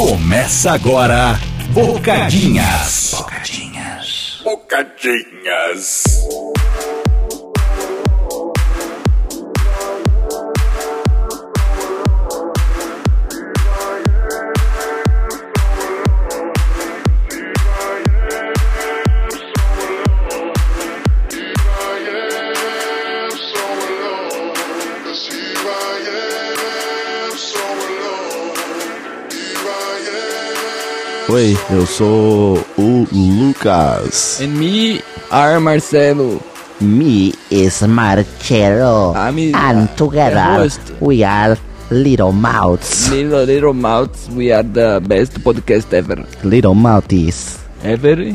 Começa agora, Bocadinhas. Bocadinhas. Bocadinhas. Oi, eu sou o Lucas. And me are Marcelo. Me is Marcelo. Ah, I'm and together host. we are Little Mouths. Little Little Mouths, we are the best podcast ever. Little Mouthies. Every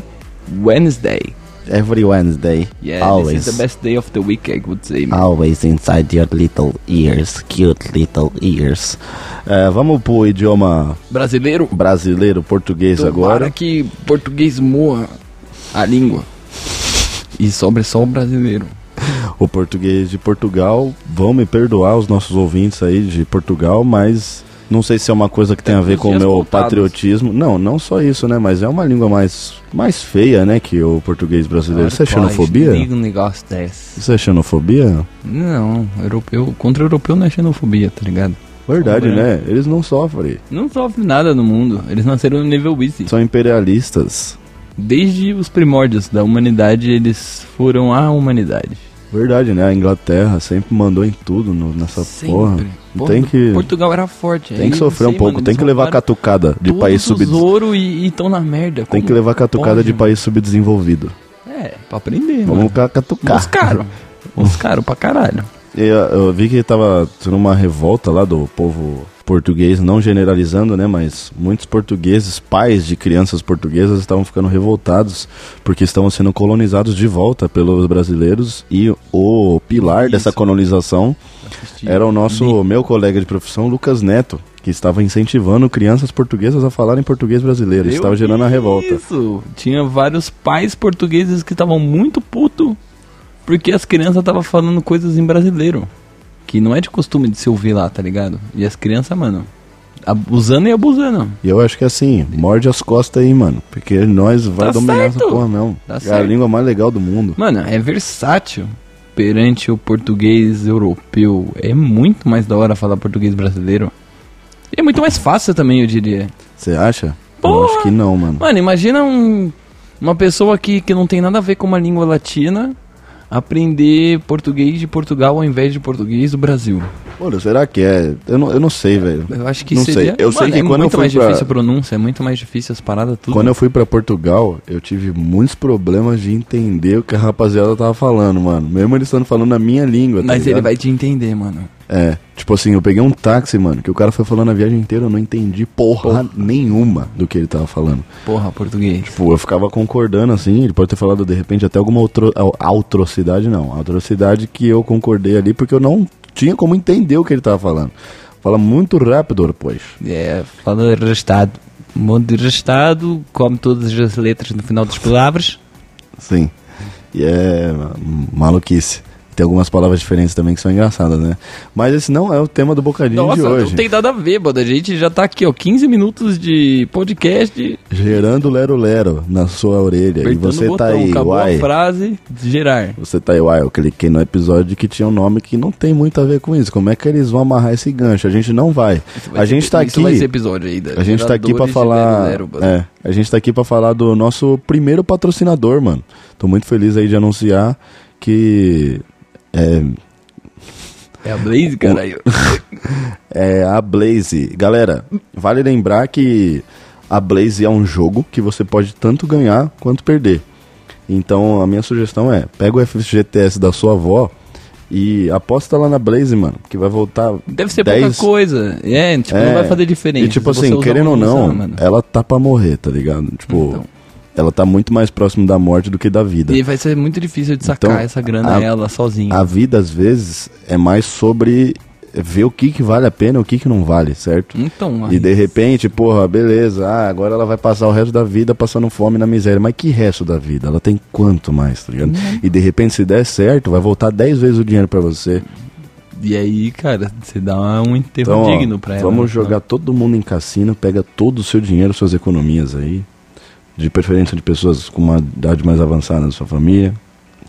Wednesday. Every Wednesday. Yeah, always. this is the best day of the week, I would say. man. Always inside your little ears. Cute little ears. É, vamos pro idioma Brasileiro, brasileiro, português tomara agora. que português moa a língua. E sobre só o brasileiro. O português de Portugal. Vão me perdoar os nossos ouvintes aí de Portugal, mas não sei se é uma coisa que tem a ver com o meu contados. patriotismo. Não, não só isso, né? Mas é uma língua mais, mais feia, né? Que o português brasileiro. Isso é xenofobia? Diga um negócio desse. Isso é xenofobia? Não, europeu, contra europeu não é xenofobia, tá ligado? Verdade, é? né? Eles não sofrem. Não sofre nada no mundo. Eles nasceram no nível easy. São imperialistas. Desde os primórdios da humanidade, eles foram a humanidade. Verdade, né? A Inglaterra sempre mandou em tudo no- nessa porra. Porra, Tem que, Portugal era forte. tem que sofrer um pouco, tem que levar catucada de país sub Todos os ouro e estão na merda. Tem Como que levar catucada pode, de país subdesenvolvido. mano? É, pra aprender, Vamos mano. ca- catucar. Os caros. Os caros pra caralho. Eu, eu vi que tava tendo uma revolta lá do povo português, não generalizando, né? Mas muitos portugueses, pais de crianças portuguesas, estavam ficando revoltados porque estavam sendo colonizados de volta pelos brasileiros e o pilar Isso. dessa colonização era o nosso meu colega de profissão, Lucas Neto, que estava incentivando crianças portuguesas a falarem português brasileiro. Isso estava gerando a revolta. Isso. Tinha vários pais portugueses que estavam muito puto porque as crianças estavam falando coisas em brasileiro. Que não é de costume de se ouvir lá, tá ligado? E as crianças, mano, abusando e abusando. E eu acho que assim, morde as costas aí, mano. Porque nós vai Tá dominar essa certo. porra mesmo. Tá é a certo. língua mais legal do mundo. Mano, é versátil perante o português europeu. É muito mais da hora falar português brasileiro. E é muito mais fácil também, eu diria. Você acha? Eu Porra! acho que não, mano. Mano, imagina um- uma pessoa que, que não tem nada a ver com uma língua latina aprender português de Portugal ao invés de português do Brasil. Olha, será que é? Eu não, eu não sei, velho. Eu acho que Não seria... sei. Eu sei Mano, que é quando eu muito fui mais pra- difícil a pronúncia, é muito mais difícil as paradas, tudo. Quando eu fui pra Portugal, eu tive muitos problemas de entender o que a rapaziada tava falando, mano. Mesmo eles estando falando a minha língua, tá Mas ele vai te entender, mano. É, tipo assim, eu peguei um táxi, mano, que o cara foi falando a viagem inteira, eu não entendi porra, nenhuma do que ele tava falando. Porra, português. Tipo, eu ficava concordando assim, ele pode ter falado de repente até alguma outro, atrocidade, não. Atrocidade que eu concordei ali porque eu não tinha como entender o que ele tava falando. Fala muito rápido, pois. É, fala arrastado. Um monte de arrastado, come todas as letras no final das palavras. Sim. E é maluquice. Tem algumas palavras diferentes também que são engraçadas, né? Mas esse não é o tema do bocadinho Nossa, de hoje. não tem nada a ver, mano. A gente já tá aqui, ó, 15 minutos de podcast. Gerando lero-lero na sua orelha. E apertando você o tá botão. aí, Acabou uai. a frase, gerar. Você tá aí, uai, eu cliquei no episódio que tinha um nome que não tem muito a ver com isso. Como é que eles vão amarrar esse gancho? A gente não vai. Vai A ser- gente tá Isso vai ser aqui. episódio ainda. A gente tá aqui pra falar. lero, lero. É, a gente tá aqui pra falar do nosso primeiro patrocinador, mano. Tô muito feliz aí de anunciar que é, É a Blaze, caralho. é a Blaze. Galera, vale lembrar que a Blaze é um jogo que você pode tanto ganhar quanto perder. Então a minha sugestão é, pega o FGTS da sua avó e aposta lá na Blaze, mano, que vai voltar Deve ser 10 pouca coisa. É, tipo, É, não vai fazer diferença. E tipo assim, querendo ou não, usar, ela tá pra morrer, tá ligado? Tipo, Então. Ela tá muito mais próximo da morte do que da vida. E vai ser muito difícil de sacar Então, essa grana a- ela sozinha. A vida, às vezes, é mais sobre ver o que, que vale a pena e o que, que não vale, certo? Então, E de repente, porra, beleza, ah, agora ela vai passar o resto da vida passando fome na miséria. Mas que resto da vida? Ela tem quanto mais, tá ligado? Uhum. E de repente, se der certo, vai voltar 10 vezes o dinheiro pra você. E aí, cara, você dá um enterro Então, ó, digno pra ela. vamos né? jogar todo mundo em cassino, pega todo o seu dinheiro, suas economias aí. De preferência de pessoas com uma idade mais avançada na sua família.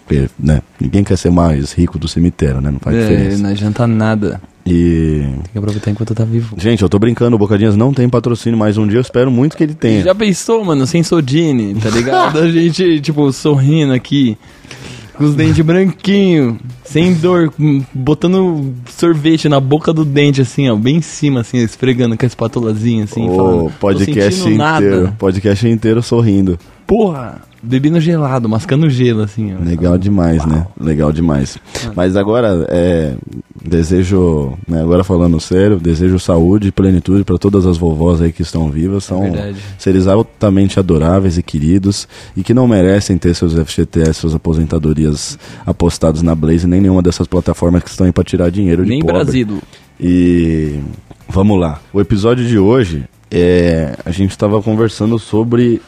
Porque, né, ninguém quer ser mais rico do cemitério, né? Não faz É, diferença. não adianta nada. E. Tem que aproveitar enquanto tá vivo. Gente, eu tô brincando, o Bocadinhas não tem patrocínio, mas um dia eu espero muito que ele tenha. Já pensou, mano, sem Sodine, tá ligado? A gente, tipo, sorrindo aqui, com os dentes branquinhos, sem dor, botando sorvete na boca do dente, assim, ó, bem em cima, assim, esfregando com a espátulazinha, assim, falando, o "Tô podcast sentindo nada." inteiro. Podcast inteiro sorrindo. Porra, bebendo gelado, mascando gelo, assim, ó. Legal demais, né? Legal demais. Mas agora, é, desejo, né, agora falando sério, desejo saúde e plenitude para todas as vovós aí que estão vivas. São verdade. seres altamente adoráveis e queridos e que não merecem ter seus FGTS, suas aposentadorias apostados na Blaze, nem nenhuma dessas plataformas que estão aí para tirar dinheiro de Nem pobre. Brasil. E vamos lá. O episódio de hoje é a gente estava conversando sobre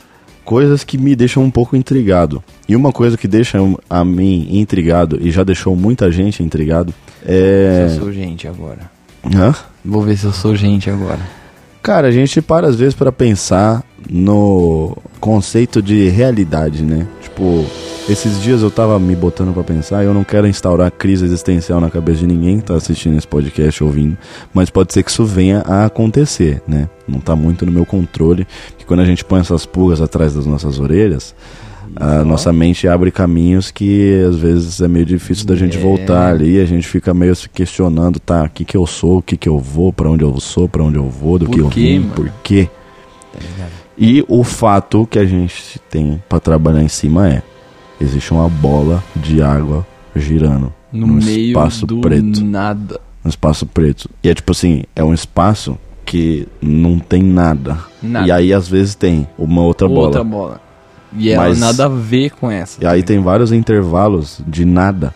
coisas que me deixam um pouco intrigado. E uma coisa que deixa a mim intrigado e já deixou muita gente intrigado é Se eu sou gente agora. Hã? Vou ver se eu sou gente agora. Cara, a gente para às vezes para pensar no conceito de realidade, né? Tipo, esses dias eu tava me botando pra pensar, eu não quero instaurar crise existencial na cabeça de ninguém que tá assistindo esse podcast ouvindo, mas pode ser que isso venha a acontecer, né? Não tá muito no meu controle, que quando a gente põe essas pulgas atrás das nossas orelhas, a nossa mente abre caminhos que às vezes é meio difícil da gente É. voltar ali, a gente fica meio se questionando, tá, o que que eu sou, o que que eu vou, pra onde eu sou, pra onde eu vou, do Por que eu quê, vim, mano? por quê? Tá? E o fato que a gente tem pra trabalhar em cima é: existe uma bola de água girando No num espaço preto. nada. Um espaço preto. E é tipo assim: é um espaço que não tem nada. Nada. E aí às vezes tem uma outra, Outra bola. bola. E ela Mas- nada a ver com essa. E aí tá tem vários intervalos de nada.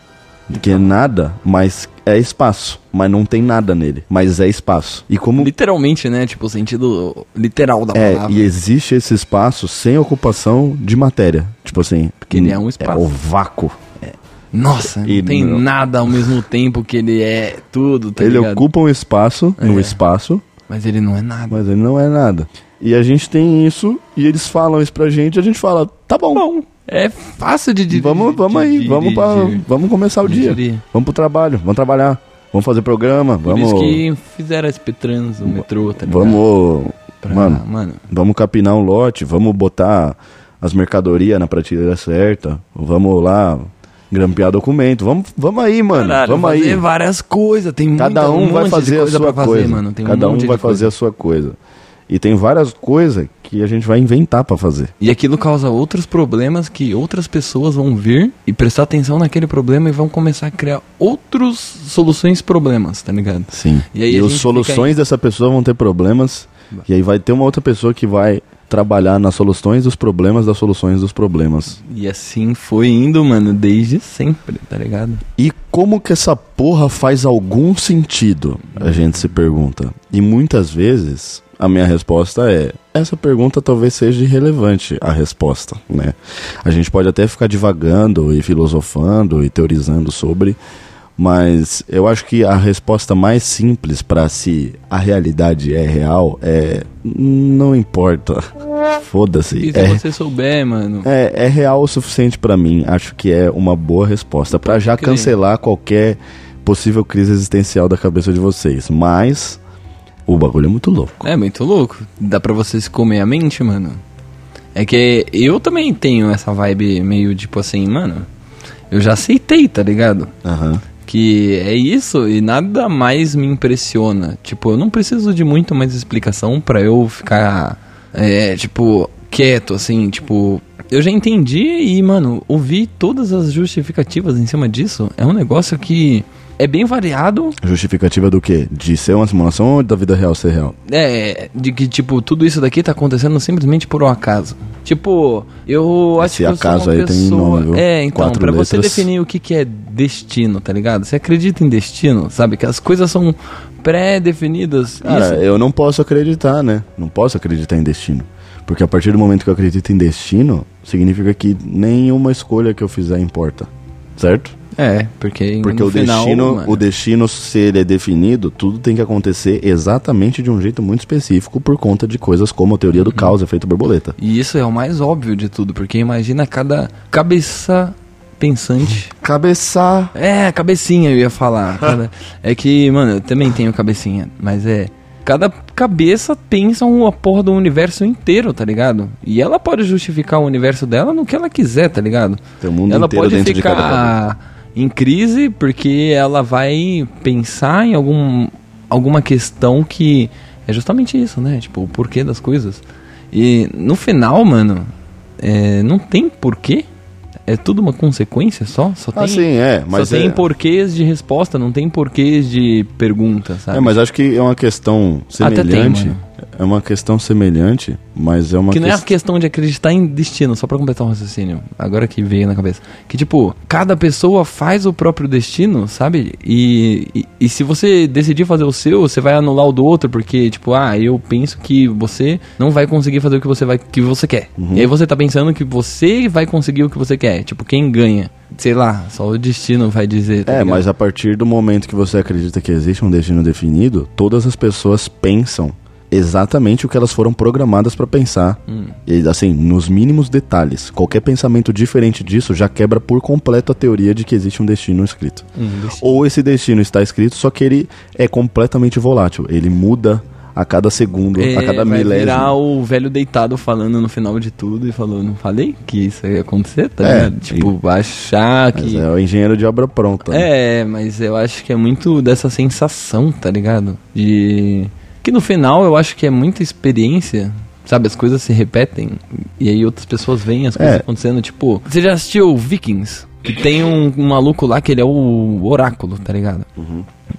Que é nada, mas é espaço. Mas não tem nada nele. Mas é espaço. E como Literalmente, né? Tipo, o sentido literal da É, palavra. e existe esse espaço sem ocupação de matéria. Tipo assim. Porque ele é um espaço. É o vácuo. Nossa, não E tem não- nada ao mesmo tempo que ele é tudo, tá ele ligado? ocupa um espaço no É. espaço, Mas ele não é nada. mas ele não é nada. E a gente tem isso, e eles falam isso pra gente, e a gente fala, tá bom. Bom, é fácil de dirigir. vamos vamos aí, vamos, pra, vamos começar o dia. Vamos pro trabalho, vamos trabalhar. Vamos fazer programa, Por vamos. isso que fizeram a SP Trans, o metrô, tá ligado? Vamos. Pra- Mano, mano, vamos capinar um lote, vamos botar as mercadorias na prateleira certa, vamos lá grampear documento. Vamos, vamos aí, mano. caralho, vamos fazer aí. várias coisas, tem Cada muita, um vai monte de fazer a sua coisa. mano. Cada um monte vai fazer coisa. a sua coisa. E tem várias coisas que a gente vai inventar pra fazer. E aquilo causa outros problemas que outras pessoas vão vir e prestar atenção naquele problema e vão começar a criar outros soluções problemas, tá ligado? Sim. E E, aí a as soluções dessa pessoa vão ter problemas. E aí vai ter uma outra pessoa que vai trabalhar nas soluções dos problemas das soluções dos problemas. E assim foi indo, mano, desde sempre, tá ligado? E como que essa porra faz algum sentido? A gente se pergunta. E muitas vezes a minha resposta é: essa pergunta talvez seja irrelevante a resposta, né? A gente pode até ficar divagando e filosofando e teorizando sobre, mas eu acho que a resposta mais simples para se a realidade é real é não importa. Foda-se. E se É, você souber, mano, é, é real o suficiente pra mim. Acho que é uma boa resposta Pra já crer. cancelar qualquer possível crise existencial da cabeça de vocês. Mas o bagulho é muito louco. é muito louco. Dá pra você se comer a mente, mano. É que eu também tenho essa vibe meio tipo assim, mano. Eu já aceitei, tá ligado? Aham. Que é isso e nada mais me impressiona. Tipo, eu não preciso de muito mais explicação pra eu ficar, é, tipo, quieto, assim, tipo. Eu já entendi e, mano, ouvir todas as justificativas em cima disso é um negócio que é bem variado. Justificativa do quê? De ser uma simulação ou da vida real ser real? É, de que, tipo, tudo isso daqui tá acontecendo simplesmente por um acaso. Tipo, eu acho Esse que eu acaso aí tem pessoa... nome, viu? É, então, Quatro pra você letras. definir o que, que é destino, tá ligado? Você acredita em destino, sabe? Que as coisas são pré-definidas. Cara, Isso- eu não posso acreditar, né? Não posso acreditar em destino. Porque a partir do momento que eu acredito em destino, significa que nenhuma escolha que eu fizer importa. Certo? É, porque, Porque no o final, destino, mano, o destino, se ele é definido, tudo tem que acontecer exatamente de um jeito muito específico por conta de coisas como a teoria Uhum. do caos, efeito borboleta. E isso é o mais óbvio de tudo, porque imagina cada cabeça pensante. Cabeça. É, cabecinha eu ia falar. Cada- é que, mano, eu também tenho cabecinha, mas é. Cada cabeça pensa uma porra do universo inteiro, tá ligado? E ela pode justificar o universo dela no que ela quiser, tá ligado? Tem o mundo ela inteiro pode dentro de cada ficar em crise porque ela vai pensar em algum, alguma questão que é justamente isso, né? Tipo, o porquê das coisas. E no final, mano, é, não tem porquê. É tudo uma consequência só? Só tem, Ah, sim, é, mas só tem é- porquês de resposta, não tem porquês de pergunta, sabe? É, mas acho que é uma questão Até tem, semelhante. mano. É uma questão semelhante, mas é uma Que não é a questão. questão de acreditar em destino, só pra completar o raciocínio, agora que veio na cabeça. Que tipo, cada pessoa faz o próprio destino, sabe? E, e, e se você decidir fazer o seu, você vai anular o do outro, porque, tipo, ah, eu penso que você não vai conseguir fazer o que você vai que você quer. Uhum. E aí você tá pensando que você vai conseguir o que você quer. Tipo, quem ganha? Sei lá, só o destino vai dizer. tá É, ligado? mas a partir do momento que você acredita que existe um destino definido, todas as pessoas pensam exatamente o que elas foram programadas pra pensar. Hum. E assim, nos mínimos detalhes. Qualquer pensamento diferente disso já quebra por completo a teoria de que existe um destino escrito. Hum, destino. Ou esse destino está escrito, só que ele é completamente volátil. Ele muda a cada segundo, É, a cada vai milésimo. virar o velho deitado falando no final de tudo e falou, não falei que isso ia acontecer, tá É? Tipo, achar Mas que... é o engenheiro de obra pronta. né? É, mas eu acho que é muito dessa sensação, tá ligado? De... Que no final eu acho que é muita experiência, sabe? As coisas se repetem e aí outras pessoas veem as coisas É. acontecendo. Tipo, você já assistiu Vikings? Que tem um, um maluco lá que ele é o oráculo, tá ligado?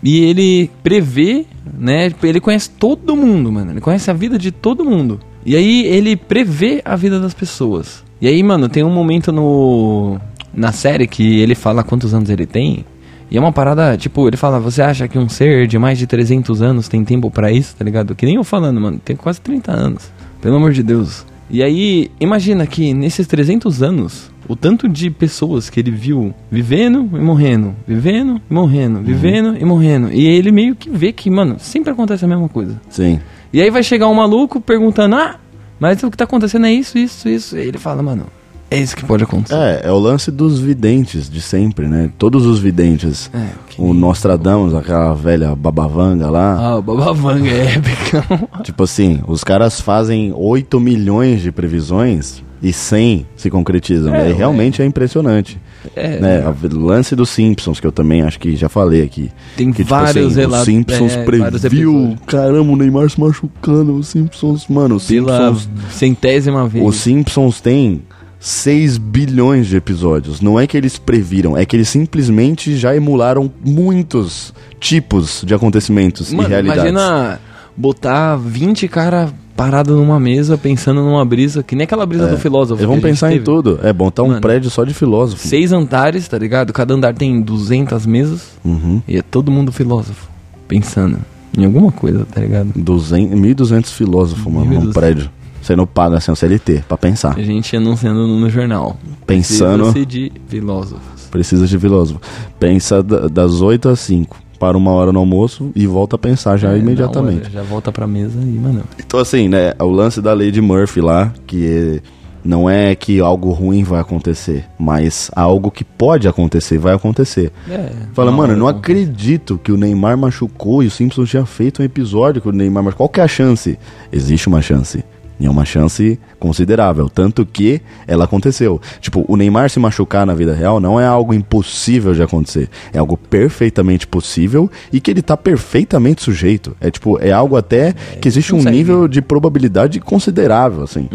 E ele prevê, né? Ele conhece todo mundo, mano. Ele conhece a vida de todo mundo. E aí ele prevê a vida das pessoas. E aí, mano, tem um momento no na série que ele fala quantos anos ele tem. E é uma parada, tipo, ele fala, você acha que um ser de mais de 300 anos tem tempo pra isso, tá ligado? Que nem eu falando, mano, tem quase 30 anos. Pelo amor de Deus. E aí, imagina que nesses 300 anos, o tanto de pessoas que ele viu vivendo e morrendo, vivendo e morrendo, vivendo e morrendo. E ele meio que vê que, mano, sempre acontece a mesma coisa. Sim. E aí vai chegar um maluco perguntando: Ah, mas o que tá acontecendo é isso, isso, isso. E ele fala, mano, é isso que pode acontecer. É, é o lance dos videntes de sempre, né? Todos os videntes. É, que O Nostradamus, aquela velha babavanga lá. Ah, o Babavanga é épicão. Tipo assim, os caras fazem 8 milhões de previsões e 100 se concretizam. É, e aí ué. realmente é impressionante. É, né? O lance dos Simpsons, que eu também acho que já falei aqui. Tem que, tipo vários assim, relatos. Os Simpsons é, previu, caramba, o Neymar se machucando. Os Simpsons, mano, os Pela Simpsons. centésima vez. Os Simpsons têm 6 bilhões de episódios. Não é que eles previram, é que eles simplesmente já emularam muitos tipos de acontecimentos e Mano, realidades. imagina botar 20 cara parado numa mesa pensando numa brisa, que nem aquela brisa do filósofo. Eles vão pensar em tudo. É bom tá um Mano, prédio só de filósofo. Seis andares, tá ligado? Cada andar tem 200 mesas Uhum. e é todo mundo filósofo. Pensando em alguma coisa, tá ligado? 200, 1.200 filósofos, mano, num 1.200. prédio. Você não paga assim um CLT pra pensar. A gente anunciando no, jornal. Pensando- Precisa-se de filósofos. Precisa de filósofo. Pensa da- das 8 às 5. Para uma hora no almoço e volta a pensar já É, imediatamente. hora, já volta pra mesa e, mano. Então, assim, né? O lance da lei de Murphy lá, que não é que algo ruim vai acontecer, mas algo que pode acontecer vai acontecer. É, Fala, mano, hora não acredito que o Neymar machucou e o Simpsons tinha feito um episódio que o Neymar machucou. Qual que é a chance? Existe uma chance. E é uma chance considerável. Tanto que ela aconteceu. Tipo, o Neymar se machucar na vida real não é algo impossível de acontecer. É algo perfeitamente possível e que ele tá perfeitamente sujeito. É tipo, é algo até que existe um nível de probabilidade considerável, assim.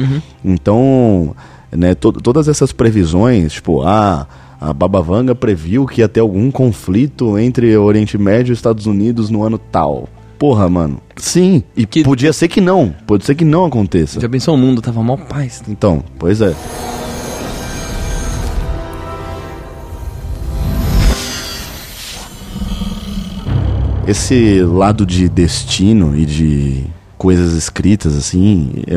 Então, né, to- todas essas previsões, tipo, ah, a Babavanga previu que ia ter algum conflito entre Oriente Médio e os Estados Unidos no ano tal. Porra, mano. Sim, e Que- podia ser que não. Pode ser que não aconteça. Já pensou o mundo tava mal paz? Então, pois é. Esse lado de destino e de coisas escritas, assim, é,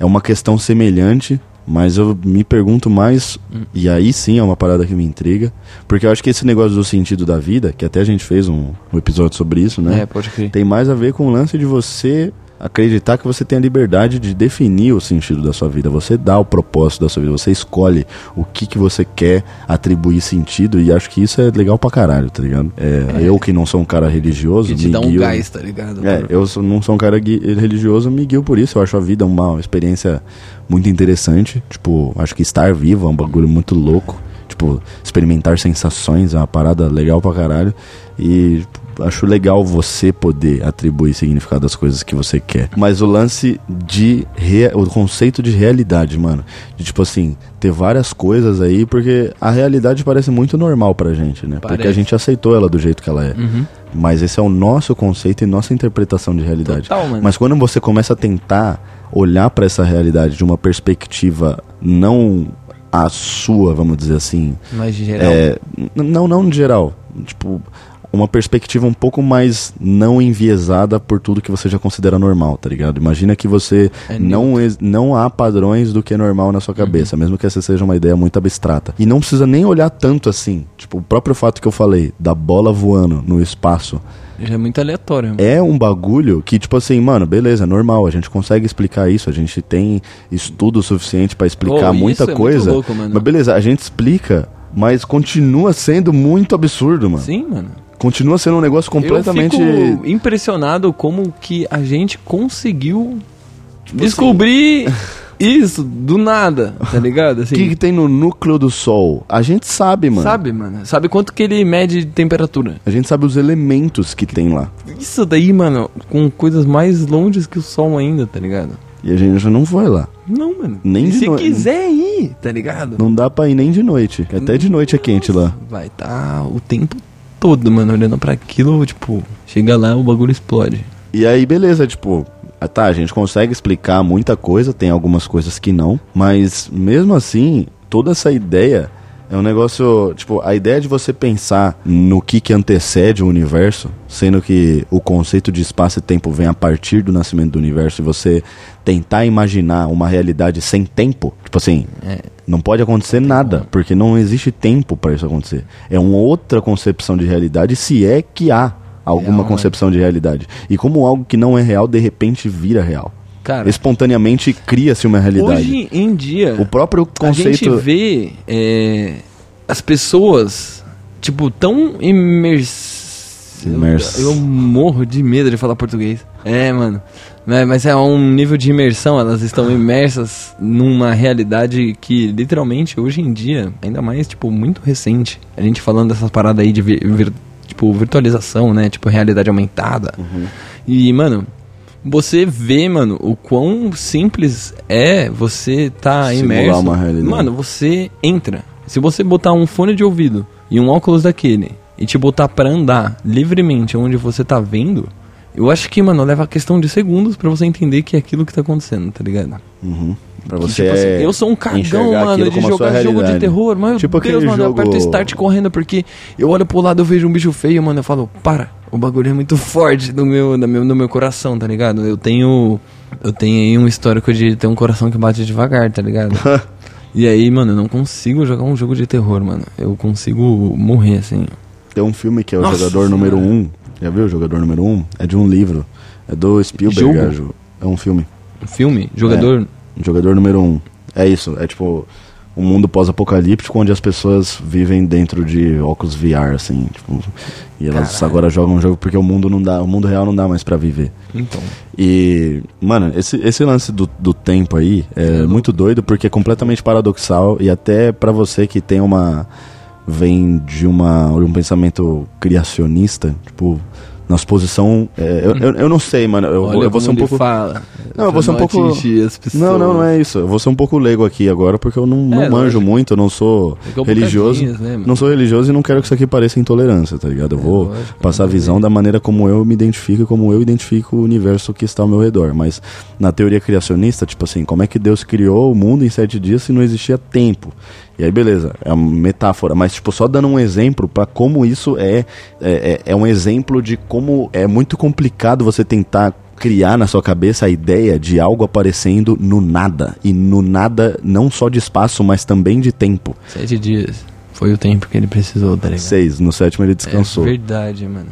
é uma questão semelhante Mas eu me pergunto mais, e aí sim é uma parada que me intriga, porque eu acho que esse negócio do sentido da vida, que até a gente fez um, um episódio sobre isso, né? É, pode crer. Tem mais a ver com o lance de você acreditar que você tem a liberdade de definir o sentido da sua vida. Você dá o propósito da sua vida, você escolhe o que, que você quer atribuir sentido e acho que isso é legal pra caralho, tá ligado? É, Eu que não sou um cara religioso, Que te me dá um guio- gás, tá ligado? é, eu sou- não sou um cara religioso, me guio por isso. Eu acho a vida uma experiência muito interessante. Tipo, acho que estar vivo é um bagulho muito louco. Tipo, experimentar sensações é uma parada legal pra caralho. E tipo, acho legal você poder atribuir significado às coisas que você quer. Mas o lance de. rea- o conceito de realidade, mano. De tipo assim, ter várias coisas aí, porque a realidade parece muito normal pra gente, né? Porque a Parece. gente aceitou ela do jeito que ela é. Uhum. Mas esse é o nosso conceito e nossa interpretação de realidade. Total. Mas quando você começa a tentar olhar pra essa realidade de uma perspectiva não a sua, vamos dizer assim, Mais de geral. é, não, não de geral, tipo uma perspectiva um pouco mais não enviesada por tudo que você já considera normal, tá ligado? Imagina que você É não, não há padrões do que é normal na sua cabeça, mesmo que essa seja uma ideia muito abstrata. E não precisa nem olhar tanto assim. Tipo, o próprio fato que eu falei da bola voando no espaço é muito aleatório. mano. é um bagulho que, tipo assim, mano, beleza, é normal, a gente consegue explicar isso, a gente tem estudo suficiente pra explicar Oh, muita é coisa. louco. Mas beleza, a gente explica, mas continua sendo muito absurdo, mano. Sim, mano. Continua sendo um negócio completamente. Eu fico impressionado como que a gente conseguiu descobrir isso do nada, tá ligado? O Assim, que, que tem no núcleo do Sol? A gente sabe, mano. sabe, mano? Sabe quanto que ele mede de temperatura? A gente sabe os elementos que tem lá. Isso daí, mano, com coisas mais longes que o Sol ainda, tá ligado? E a gente já não foi lá. Não, mano. Nem E de se no- quiser ir, tá ligado? Não dá pra ir nem de noite. Até de noite é quente lá. Vai estar o tempo todo, mano, olhando pra aquilo, tipo, chega lá o bagulho explode. E aí, beleza, tipo, ah, tá, a gente consegue explicar muita coisa, tem algumas coisas que não, mas mesmo assim, toda essa ideia é um negócio, tipo, a ideia de você pensar no que que antecede o universo, sendo que o conceito de espaço e tempo vem a partir do nascimento do universo e você tentar imaginar uma realidade sem tempo, tipo assim, É. não pode acontecer nada, porque não existe tempo para isso acontecer. É uma outra concepção de realidade, se é que há alguma Real, né? concepção de realidade. E como algo que não é real, de repente vira real. Cara, Espontaneamente cria-se uma realidade. hoje em dia, O próprio a gente conceito. vê é, as pessoas, tipo, tão imersas. Eu, eu morro de medo de falar português. É, mano. Mas, mas é um nível de imersão, elas estão imersas numa realidade que, literalmente, hoje em dia, ainda mais, tipo, muito recente. A gente falando dessas paradas aí de vi- vir- tipo, virtualização, né? Tipo, realidade aumentada. Uhum. E, mano, você vê, mano, o quão simples é você tá Simular imerso. uma realidade. Mano, você entra. Se você botar um fone de ouvido e um óculos daquele e te botar pra andar livremente onde você tá vendo, eu acho que, mano, leva questão de segundos pra você entender que é aquilo que tá acontecendo, tá ligado? Uhum. Pra você tipo assim, é eu sou um cagão, mano, de jogar jogo de terror. Mas, Tipo Deus, mano, eu aperto jogo- start correndo porque eu olho pro lado eu vejo um bicho feio, mano, eu falo, para, o bagulho é muito forte no meu, no meu, no meu coração, tá ligado? Eu tenho, eu tenho aí um histórico de ter um coração que bate devagar, tá ligado? e aí, mano, eu não consigo jogar um jogo de terror, mano. Eu consigo morrer, assim. Tem um filme que é o Nossa Jogador. Número 1. Um. Já viu o Jogador Número 1? Um? É de um livro. É do Spielberg. Jogo? É um filme. Um filme, jogador... Jogador número um. É isso, é tipo um mundo pós-apocalíptico onde as pessoas vivem dentro de óculos VR, assim, tipo, e elas Caralho. agora jogam um jogo porque o mundo não dá, o mundo real não dá mais pra viver. Então, E, mano, esse, esse lance do, do tempo aí é muito doido porque é completamente paradoxal e até pra você que tem uma vem de uma de um pensamento criacionista, tipo, nossa posição, é, eu, eu, eu não sei, mano, eu, vou- olha eu vou ser um pouco fala. Não, eu vou ser um pouco- não, não, não é isso. Eu vou ser um pouco leigo aqui agora, porque eu não, não É, manjo lógico. muito, eu não sou É é religioso. Bocadinhas, né, não sou religioso e não quero que isso aqui pareça intolerância, tá ligado? Eu É, vou lógico, passar a não visão da maneira como eu me identifico e como eu identifico o universo que está ao meu redor. Mas na teoria criacionista, tipo assim, como é que Deus criou o mundo em sete dias se não existia tempo? E aí, beleza, é uma metáfora, mas tipo, só dando um exemplo pra como isso é, é, é, é um exemplo de como é muito complicado você tentar criar na sua cabeça a ideia de algo aparecendo no nada. E no nada, não só de espaço, mas também de tempo. Sete dias. Foi o tempo que ele precisou, tá ligado? Seis, no sétimo ele descansou. É verdade, mano.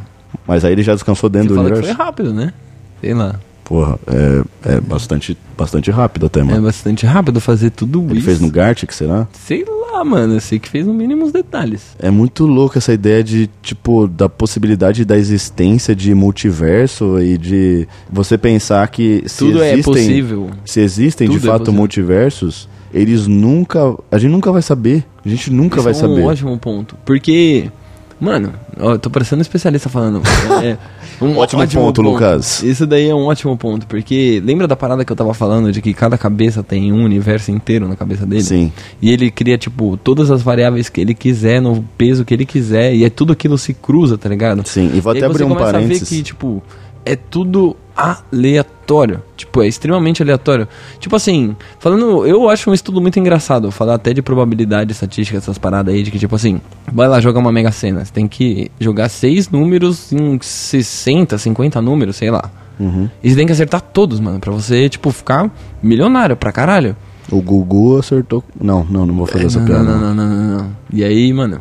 Mas aí ele já descansou Você dentro do fala que universo. foi rápido, né? Sei lá. Porra, é, é bastante, bastante rápido até, É mano. bastante rápido fazer tudo ele isso. fez no Gartic, será? Sei lá, mano. Eu sei que fez no mínimo os detalhes. É muito louco essa ideia de, tipo, da possibilidade da existência de multiverso e de você pensar que se tudo é existem, possível. se existem de Tudo é fato possível. multiversos, eles nunca, a gente nunca vai saber. A gente nunca Isso vai é um saber. ótimo ponto. Porque, mano, ó, eu tô parecendo um especialista falando. É, um Ótimo ponto, Lucas. Isso daí é um ótimo ponto. Porque lembra da parada que eu tava falando de que cada cabeça tem um universo inteiro na cabeça dele? Sim. E ele cria, tipo, todas as variáveis que ele quiser, no peso que ele quiser, e é tudo aquilo se cruza, tá ligado? Sim, e vou E até você abrir um começa a ver parênteses. que, tipo, é tudo aleatório. Tipo, é extremamente aleatório. Tipo assim, falando, eu acho um estudo muito engraçado, falar até de probabilidade, estatística, essas paradas aí, de que, tipo assim, vai lá jogar uma mega sena. Você tem que jogar seis números em 60, 50 números, sei lá. Uhum. E você tem que acertar todos, mano, pra você, tipo, ficar milionário pra caralho. O Gugu acertou. Não, não, não vou fazer essa não, piada. não. não, não, não, não. E aí, mano,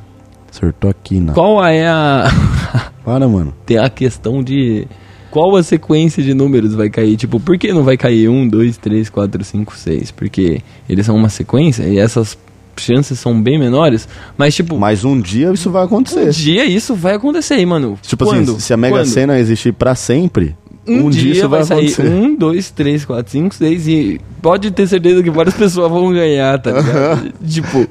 Acertou aqui, não. qual é a. Para, mano. tem a questão de qual a sequência de números vai cair. Tipo, por que não vai cair 1, 2, 3, 4, 5, 6? Porque eles são uma sequência e essas chances são bem menores. Mas, tipo, Mas um dia isso vai um acontecer. dia isso vai acontecer, hein, mano. Tipo Quando? assim, se a Mega Quando? Sena existir pra sempre, Um, dia, isso vai, sair acontecer. 1, 2, 3, 4, 5, 6 e pode ter certeza que várias pessoas vão ganhar, tá ligado? tipo,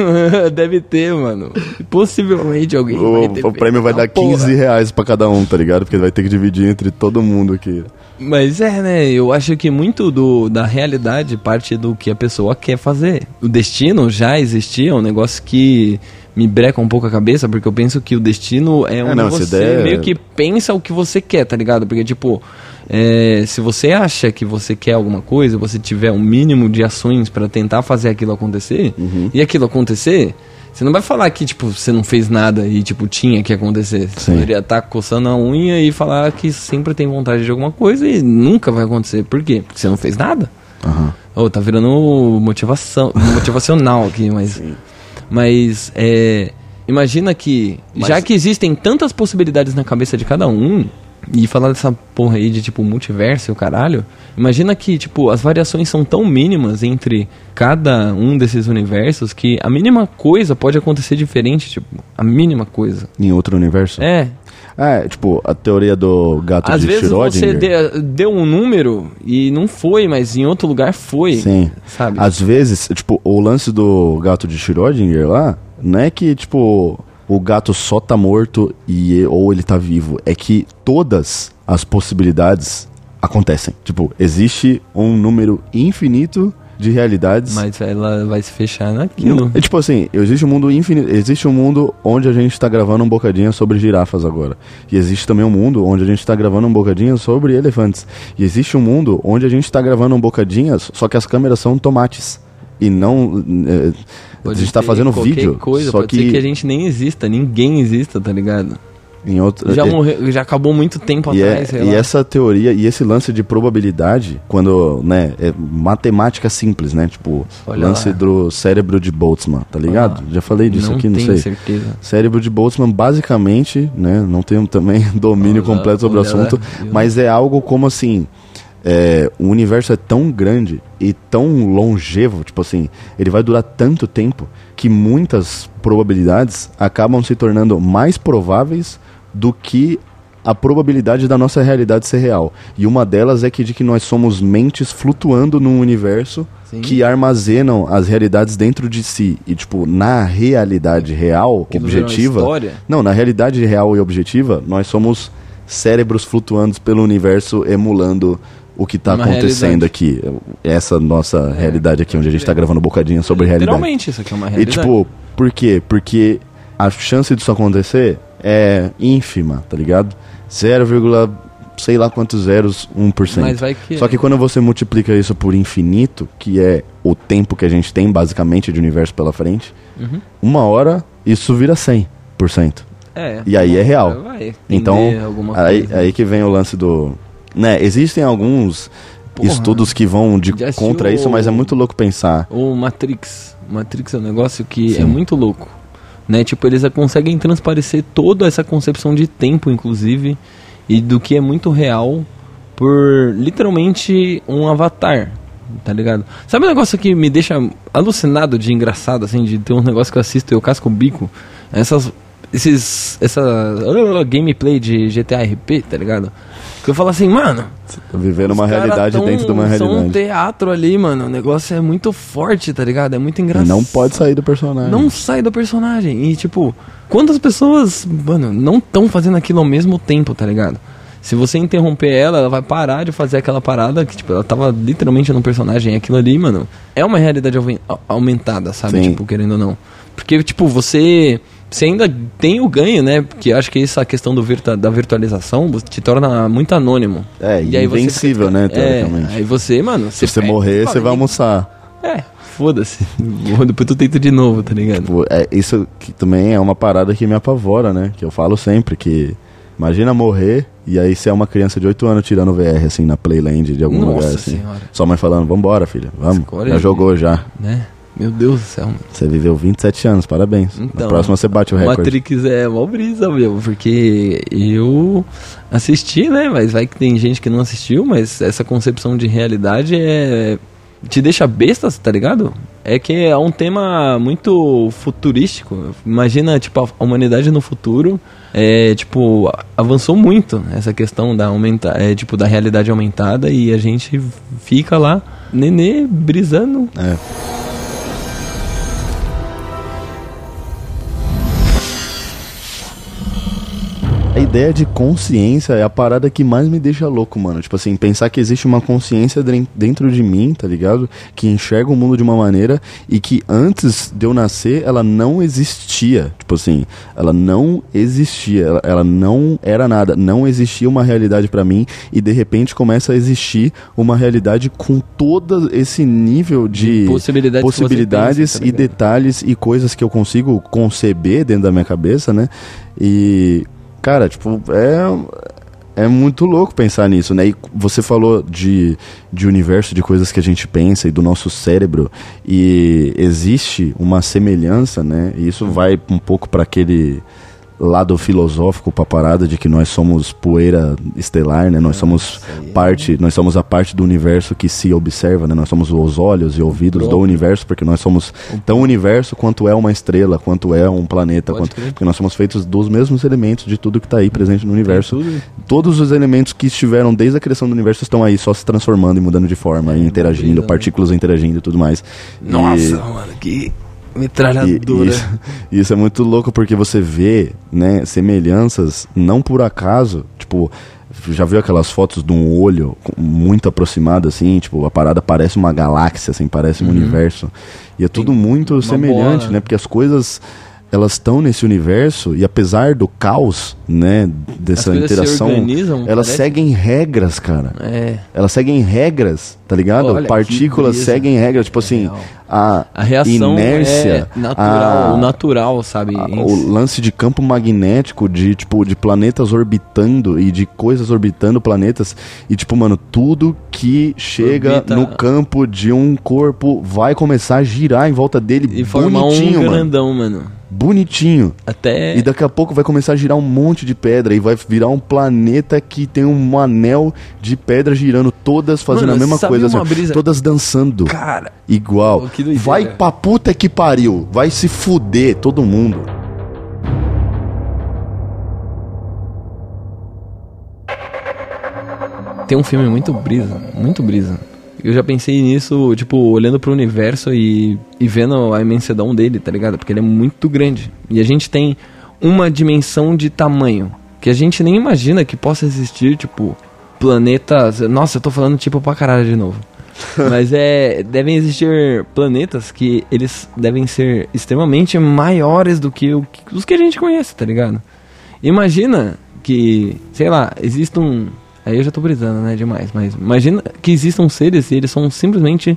deve ter, mano. Possivelmente alguém vai ter O, o prêmio vai dar 15 porra. reais pra cada um, tá ligado? Porque vai ter que dividir entre todo mundo aqui. Mas é, né? Eu acho que muito do, da realidade parte do que a pessoa quer fazer. O destino já existia, é um negócio que me breca um pouco a cabeça, porque eu penso que o destino é onde não, você ideia é- meio que pensa o que você quer, tá ligado? Porque, tipo, é, se você acha que você quer alguma coisa, você tiver um mínimo de ações pra tentar fazer aquilo acontecer, Uhum. e aquilo acontecer, você não vai falar que, tipo, você não fez nada e, tipo, tinha que acontecer. Você Sim. poderia estar coçando a unha e falar que sempre tem vontade de alguma coisa e nunca vai acontecer. Por quê? Porque você não fez nada. Aham. Ô, tá virando motivação, motivacional aqui, mas. Mas, é. Imagina que, Mas- já que existem tantas possibilidades na cabeça de cada um, e falar dessa porra aí de tipo multiverso e o caralho, imagina que, tipo, as variações são tão mínimas entre cada um desses universos que a mínima coisa pode acontecer diferente, tipo, a mínima coisa. Em outro universo? É, É, tipo, a teoria do gato às de vezes você Schrödinger. de- deu um número e não foi, mas em outro lugar foi. Sim. Sabe? Às vezes, tipo, o lance do gato de Schrödinger lá, não é que, tipo, o gato só tá morto e ou ele tá vivo. É que todas as possibilidades acontecem. Tipo, existe um número infinito de realidades. Mas ela vai se fechar naquilo. É tipo assim, existe um mundo infinito, existe um mundo onde a gente tá gravando um bocadinho sobre girafas agora. E existe também um mundo onde a gente tá gravando um bocadinho sobre elefantes. E existe um mundo onde a gente tá gravando um bocadinho, só que as câmeras são tomates. E não. é, a Pode gente tá fazendo vídeo. Coisa, só que, que a gente nem exista, ninguém exista, tá ligado? em outro. Já é- morreu, já acabou muito tempo E, é- atrás, sei e lá. essa teoria e esse lance de probabilidade, quando, né, é matemática simples, né? Tipo, Olha lance lá. do cérebro de Boltzmann, tá ligado? Lá. Já falei disso não aqui, não sei. certeza. Cérebro de Boltzmann, basicamente, né? Não tenho também domínio Olha completo sobre o assunto, mas é algo como assim. É, o universo é tão grande e tão longevo, tipo assim, ele vai durar tanto tempo que muitas probabilidades acabam se tornando mais prováveis do que a probabilidade da nossa realidade ser real. E uma delas é que de que nós somos mentes flutuando num universo Sim. que armazenam as realidades dentro de si. E tipo, na realidade real, objetiva, não, na realidade real e objetiva, nós somos cérebros flutuando pelo universo emulando o que está acontecendo realidade. aqui. Essa nossa realidade aqui, onde a gente está gravando um bocadinho sobre realidade. Literalmente, isso aqui é uma E realidade. tipo, por quê? Porque a chance disso acontecer é ínfima, tá ligado? 0, sei lá quantos zeros, 1%. Mas vai que. Só que quando você multiplica isso por infinito, que é o tempo que a gente tem basicamente de universo pela frente, Uhum. uma hora isso vira 100%. É. E aí é real. Vai Então, Aí, aí que vem o lance do Né, existem alguns Porra. estudos que vão de contra isso, mas é muito louco pensar. O Matrix. Matrix é um negócio que Sim. é muito louco. Né? Tipo, eles conseguem transparecer toda essa concepção de tempo, inclusive, e do que é muito real por literalmente um avatar. Tá ligado? Sabe um negócio que me deixa alucinado de engraçado, assim, de ter um negócio que eu assisto e eu casco o bico? Essas. Esses. Essa. uh, gameplay de GTA RP, tá ligado? Que eu falo assim, mano, Viver uma os cara realidade tão- dentro de uma São um realidade. teatro ali, mano. O negócio é muito forte, tá ligado? É muito E engraçado. não pode sair do personagem. Não sai do personagem. E, tipo, quantas pessoas, mano, não estão fazendo aquilo ao mesmo tempo, tá ligado? Se você interromper ela, ela vai parar de fazer aquela parada que, tipo, ela tava literalmente no personagem. Aquilo ali, mano, é uma realidade aumentada, sabe? Sim. Tipo, querendo ou não. Porque, tipo, você. Você ainda tem o ganho, né? Porque acho que essa questão do virtua- da virtualização te torna muito anônimo. É, E você invencível, né, É, teoricamente. aí você, mano. Se você pega e morrer, você vai "Ninguém- almoçar. É, foda-se. Depois tu tenta de novo, tá ligado? Tipo, é, isso que também é uma parada que me apavora, né? Que eu falo sempre que imagina morrer e aí você é uma criança de 8 anos tirando VR assim na Playland de algum Nossa lugar assim. senhora. Sua mãe falando: "Vambora, filha. Vamos". Escolhe já jogou já. Né? Meu Deus do céu, mano. Você viveu 27 anos, parabéns. Então, Na próxima você bate o recorde. Matrix é mó brisa, meu, porque eu assisti, né? Mas vai que tem gente que não assistiu, mas essa concepção de realidade é. te deixa besta, tá ligado? É que é um tema muito futurístico. Imagina, tipo, a humanidade no futuro, é, tipo, avançou muito essa questão da aumenta, é, tipo, da realidade aumentada e a gente fica lá, nenê, brisando. É. ideia de consciência é a parada que mais me deixa louco, mano. Tipo assim, pensar que existe uma consciência dentro de mim, tá ligado? Que enxerga o mundo de uma maneira e que antes de eu nascer ela não existia. Tipo assim, ela não existia, ela, ela não era nada, não existia uma realidade pra mim e de repente começa a existir uma realidade com todo esse nível de De possibilidades possibilidades pensa, tá e detalhes e coisas que eu consigo conceber dentro da minha cabeça, né? E, cara, tipo, é, é muito louco pensar nisso, né? E você falou de, de universo, de coisas que a gente pensa e do nosso cérebro, e existe uma semelhança, né? E isso vai um pouco para aquele lado filosófico pra parada de que nós somos poeira estelar, né? Nós somos parte, nós somos a parte do universo que se observa, né? Nós somos os olhos e ouvidos do próprio. universo, porque nós somos tão universo quanto é uma estrela, quanto é um planeta, quanto, porque nós somos feitos dos mesmos elementos de tudo que tá aí presente no universo. Todos os elementos que estiveram desde a criação do universo estão aí só se transformando e mudando de forma, e interagindo, né? partículas interagindo e tudo mais. Nossa, E- mano, que metralhadora. e isso, isso é muito louco porque você vê, né, semelhanças não por acaso, tipo, já viu aquelas fotos de um olho muito aproximado assim, tipo, a parada parece uma galáxia assim, parece um universo. E é tudo muito uma semelhante, bola. né? Porque as coisas elas estão nesse universo e apesar do caos, né, dessa se interação, organizam, elas seguem regras, cara. É. Elas seguem regras, tá ligado? Olha, Partículas seguem regras, tipo assim, Real. a, A reação inércia, é natural, a- o natural, sabe? a- o lance de campo magnético, de tipo, de planetas orbitando e de coisas orbitando planetas. E tipo, mano, tudo que chega Orbita- no campo de um corpo vai começar a girar em volta dele E formar bonitinho, um mano. grandão, mano. Bonitinho. Até. E daqui a pouco vai começar a girar um monte de pedra e vai virar um planeta que tem um anel de pedra girando, todas fazendo Mano, a mesma coisa, assim, brisa- todas dançando. Cara, Igual. Vai pra puta que pariu. Vai se fuder todo mundo. tem um filme muito brisa, muito brisa. Eu já pensei nisso, tipo, olhando pro universo e, e vendo a imensidão dele, tá ligado? Porque ele é muito grande. E a gente tem uma dimensão de tamanho que a gente nem imagina que possa existir, tipo, planetas. Nossa, eu tô falando tipo pra caralho de novo. Mas é. Devem existir planetas que eles devem ser extremamente maiores do que, o, que- os que a gente conhece, tá ligado? Imagina que, sei lá, exista um. Aí eu já tô brisando, né? Demais, mas imagina que existam seres e eles são simplesmente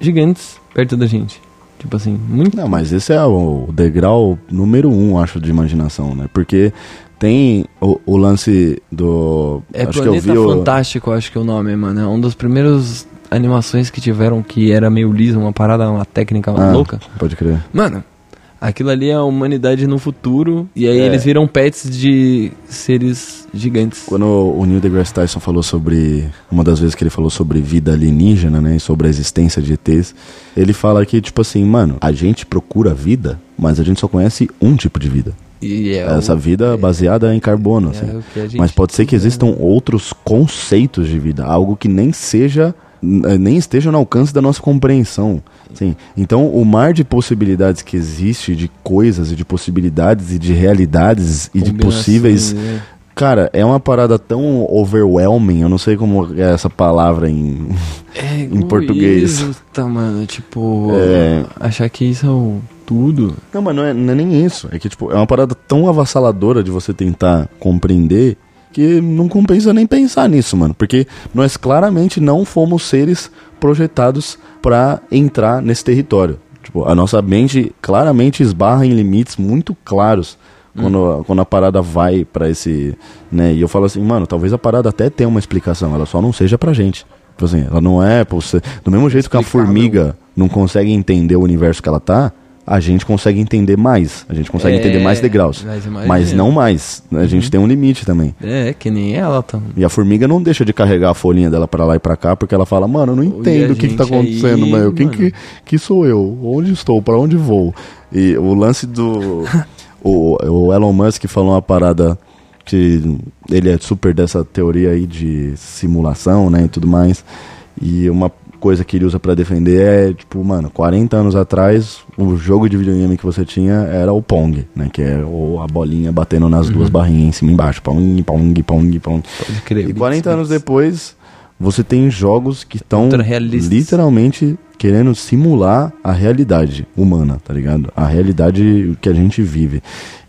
gigantes perto da gente. Tipo assim, muito. Não, mas esse é o degrau número um, acho, de imaginação, né? Porque Tem o, o lance do. É acho que eu Planeta vi o- Fantástico, acho que é o nome, mano. É um dos primeiros animações que tiveram que era meio liso, uma parada, uma técnica Ah, louca. Pode crer. Mano, aquilo ali é a humanidade no futuro. E aí É. eles viram pets de seres gigantes. Quando o Neil deGrasse Tyson falou sobre. Uma das vezes que ele falou sobre vida alienígena, né? E sobre a existência de ETs, ele fala que, tipo assim, mano, a gente procura vida, mas a gente só conhece um tipo de vida. É Essa o- vida baseada em carbono, é assim. Mas pode ser que estuda, existam outros conceitos de vida, algo que nem seja nem esteja no alcance da nossa compreensão. Sim. Então, o mar de possibilidades que existe de coisas e de possibilidades e de realidades e de possíveis, né? cara, é uma parada tão overwhelming, eu não sei como é essa palavra em É em português. egoísta, mano. Tipo, É. achar que isso é o tudo. Não, mas não é, não é nem isso. É que, tipo, é uma parada tão avassaladora de você tentar compreender que não compensa nem pensar nisso, mano. Porque nós claramente não fomos seres projetados pra entrar nesse território. Tipo, a nossa mente claramente esbarra em limites muito claros quando, a- quando a parada vai pra esse, né? E eu falo assim, mano, talvez a parada até tenha uma explicação, ela só não seja pra gente. Tipo assim, ela não é, do mesmo jeito que a formiga não consegue entender o universo que ela tá, a gente consegue entender mais. A gente consegue É, entender mais degraus. mas. Mas não mais. A gente tem um limite também. É, que nem ela tá. E a formiga não deixa de carregar a folhinha dela pra lá e pra cá, porque ela fala, mano, eu não entendo o que, que tá gente aí, acontecendo, mas quem mano. que, que sou eu? Onde estou? Pra onde vou? E o lance do. o, o Elon Musk falou uma parada que ele é super dessa teoria aí de simulação, né, e tudo mais. E uma coisa que ele usa pra defender é, tipo, mano, 40 anos atrás, o jogo de videogame que você tinha era o Pong, né, que é o, a bolinha batendo nas duas barrinhas em cima e embaixo. Pong, Pong, Pong, Pong. Pode crer. E 40 anos depois, você tem jogos que estão literalmente querendo simular a realidade humana, tá ligado? A realidade que a gente vive.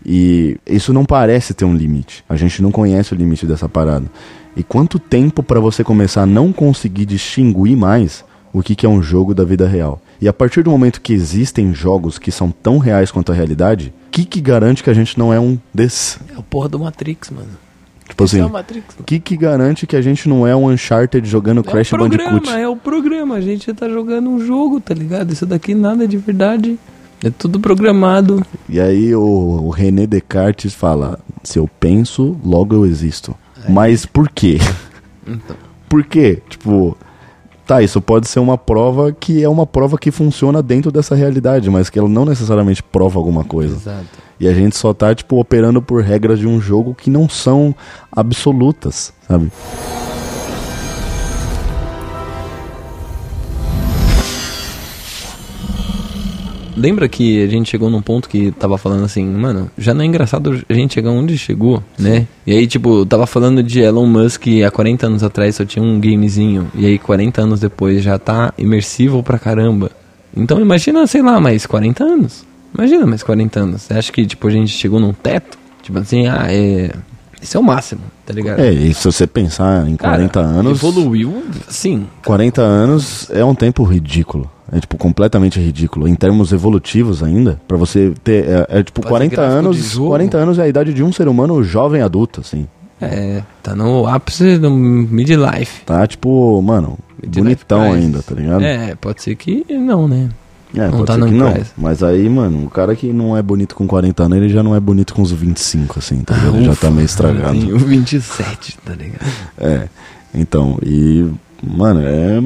E isso não parece ter um limite. A gente não conhece o limite dessa parada. E quanto tempo pra você começar a não conseguir distinguir mais o que, que é um jogo da vida real? E a partir do momento que existem jogos que são tão reais quanto a realidade, o que, que garante que a gente não é um desses? É o porra do Matrix, mano. Tipo assim, é o que, que garante que a gente não é um Uncharted jogando Crash é o Bandicoot? programa, é o programa. A gente tá jogando um jogo, tá ligado? Isso daqui nada é de verdade. É tudo programado. E aí o, o René Descartes fala: se eu penso, logo eu existo. Mas por quê? Então. Por quê? Tipo, tá, isso pode ser uma prova que é uma prova que funciona dentro dessa realidade, mas que ela não necessariamente prova alguma coisa. Exato. E a gente só tá, tipo, operando por regras de um jogo que não são absolutas, sabe? Lembra que a gente chegou num ponto que tava falando assim, mano, já não é engraçado a gente chegar onde chegou, né? E aí, tipo, tava falando de Elon Musk há 40 anos atrás só tinha um gamezinho. E aí, 40 anos depois já tá imersivo pra caramba. Então imagina, sei lá, mais 40 anos. Imagina mais 40 anos. Você acha que, tipo, a gente chegou num teto? Tipo assim, ah, é. Esse é o máximo, tá ligado? É, e se você pensar em Cara, 40 anos. Evoluiu, sim. 40 anos é um tempo ridículo. É tipo completamente ridículo. Em termos evolutivos ainda, pra você ter. É, é, tipo Fazer 40 gráfico de anos. jogo. 40 anos é a idade de um ser humano jovem adulto, assim. É, tá no ápice do midlife. Tá tipo, mano, Midlife bonitão crisis. ainda, tá ligado? É, pode ser que não, né? É, não pode tá ser que não. crisis. Mas aí, mano, o cara que não é bonito com 40 anos, ele já não é bonito com uns 25, assim, tá ligado? Ele já tá meio estragado. Tem o 27, tá ligado? É. Então, e. Mano, é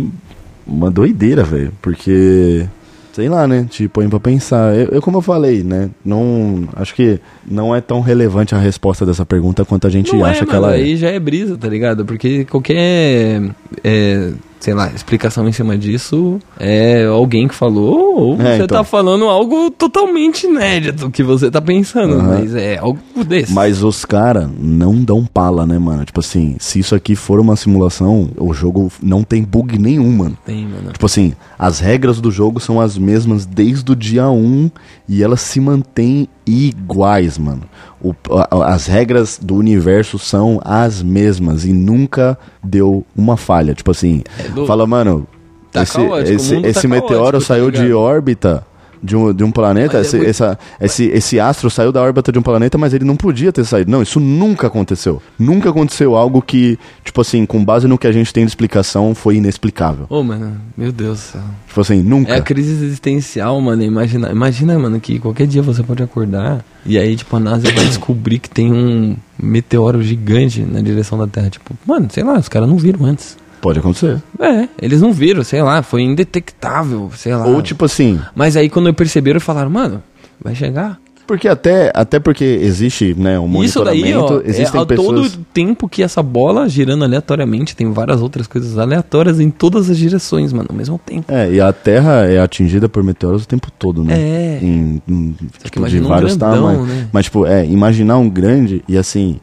uma doideira, velho. Porque. Sei lá, né? Te põe pra pensar. Eu, eu, como eu falei, né? Não. Acho que não é tão relevante a resposta dessa pergunta quanto a gente não acha é, que mano, ela é. aí já é brisa, tá ligado? Porque qualquer, é, sei lá, explicação em cima disso é alguém que falou ou É, você então. tá falando algo totalmente inédito que você tá pensando, Aham. mas é algo desse. Mas os caras não dão pala, né, mano? Tipo assim, se isso aqui for uma simulação, o jogo não tem bug nenhum, mano. Tem, mano. Tipo assim, as regras do jogo são as mesmas desde o dia 1 e elas se mantêm iguais, mano. O- as regras do universo são as mesmas e nunca deu uma falha. Tipo assim, É do- fala, mano, Tá esse, caótico, esse, tá esse meteoro caótico, tá saiu de ligado? órbita de um, de um planeta, é esse, muito- essa, esse, esse astro saiu da órbita de um planeta, mas ele não podia ter saído. Não, isso nunca aconteceu. Nunca aconteceu algo que, tipo assim, com base no que a gente tem de explicação, foi inexplicável. Ô, mano, meu Deus do céu. Tipo assim, nunca. É a crise existencial, mano. Imagina, imagina, mano, que qualquer dia você pode acordar e aí, tipo, a NASA vai descobrir que tem um meteoro gigante na direção da Terra. Tipo, mano, sei lá, os caras não viram antes. Pode acontecer. É, eles não viram, sei lá, foi indetectável, sei lá. Ou tipo assim, Mas aí quando perceberam, falaram, mano, vai chegar. porque até, até porque existe, né, um Isso daí, monitoramento, ó, é existem a pessoas... todo tempo que essa bola girando aleatoriamente, tem várias outras coisas aleatórias em todas as direções, mano, ao mesmo tempo. É, e a Terra é atingida por meteoros o tempo todo, né? É. Em, em, tipo, de imagina um vários grandão, tamanhos. né? Mas, tipo, é, imaginar um grande e assim,